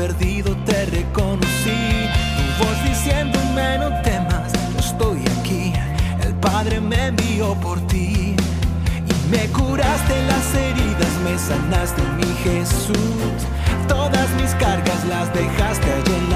perdido te reconocí. Tu voz diciéndome no temas, yo estoy aquí. El Padre me envió por ti y me curaste las heridas, me sanaste mi Jesús. Todas mis cargas las dejaste allí en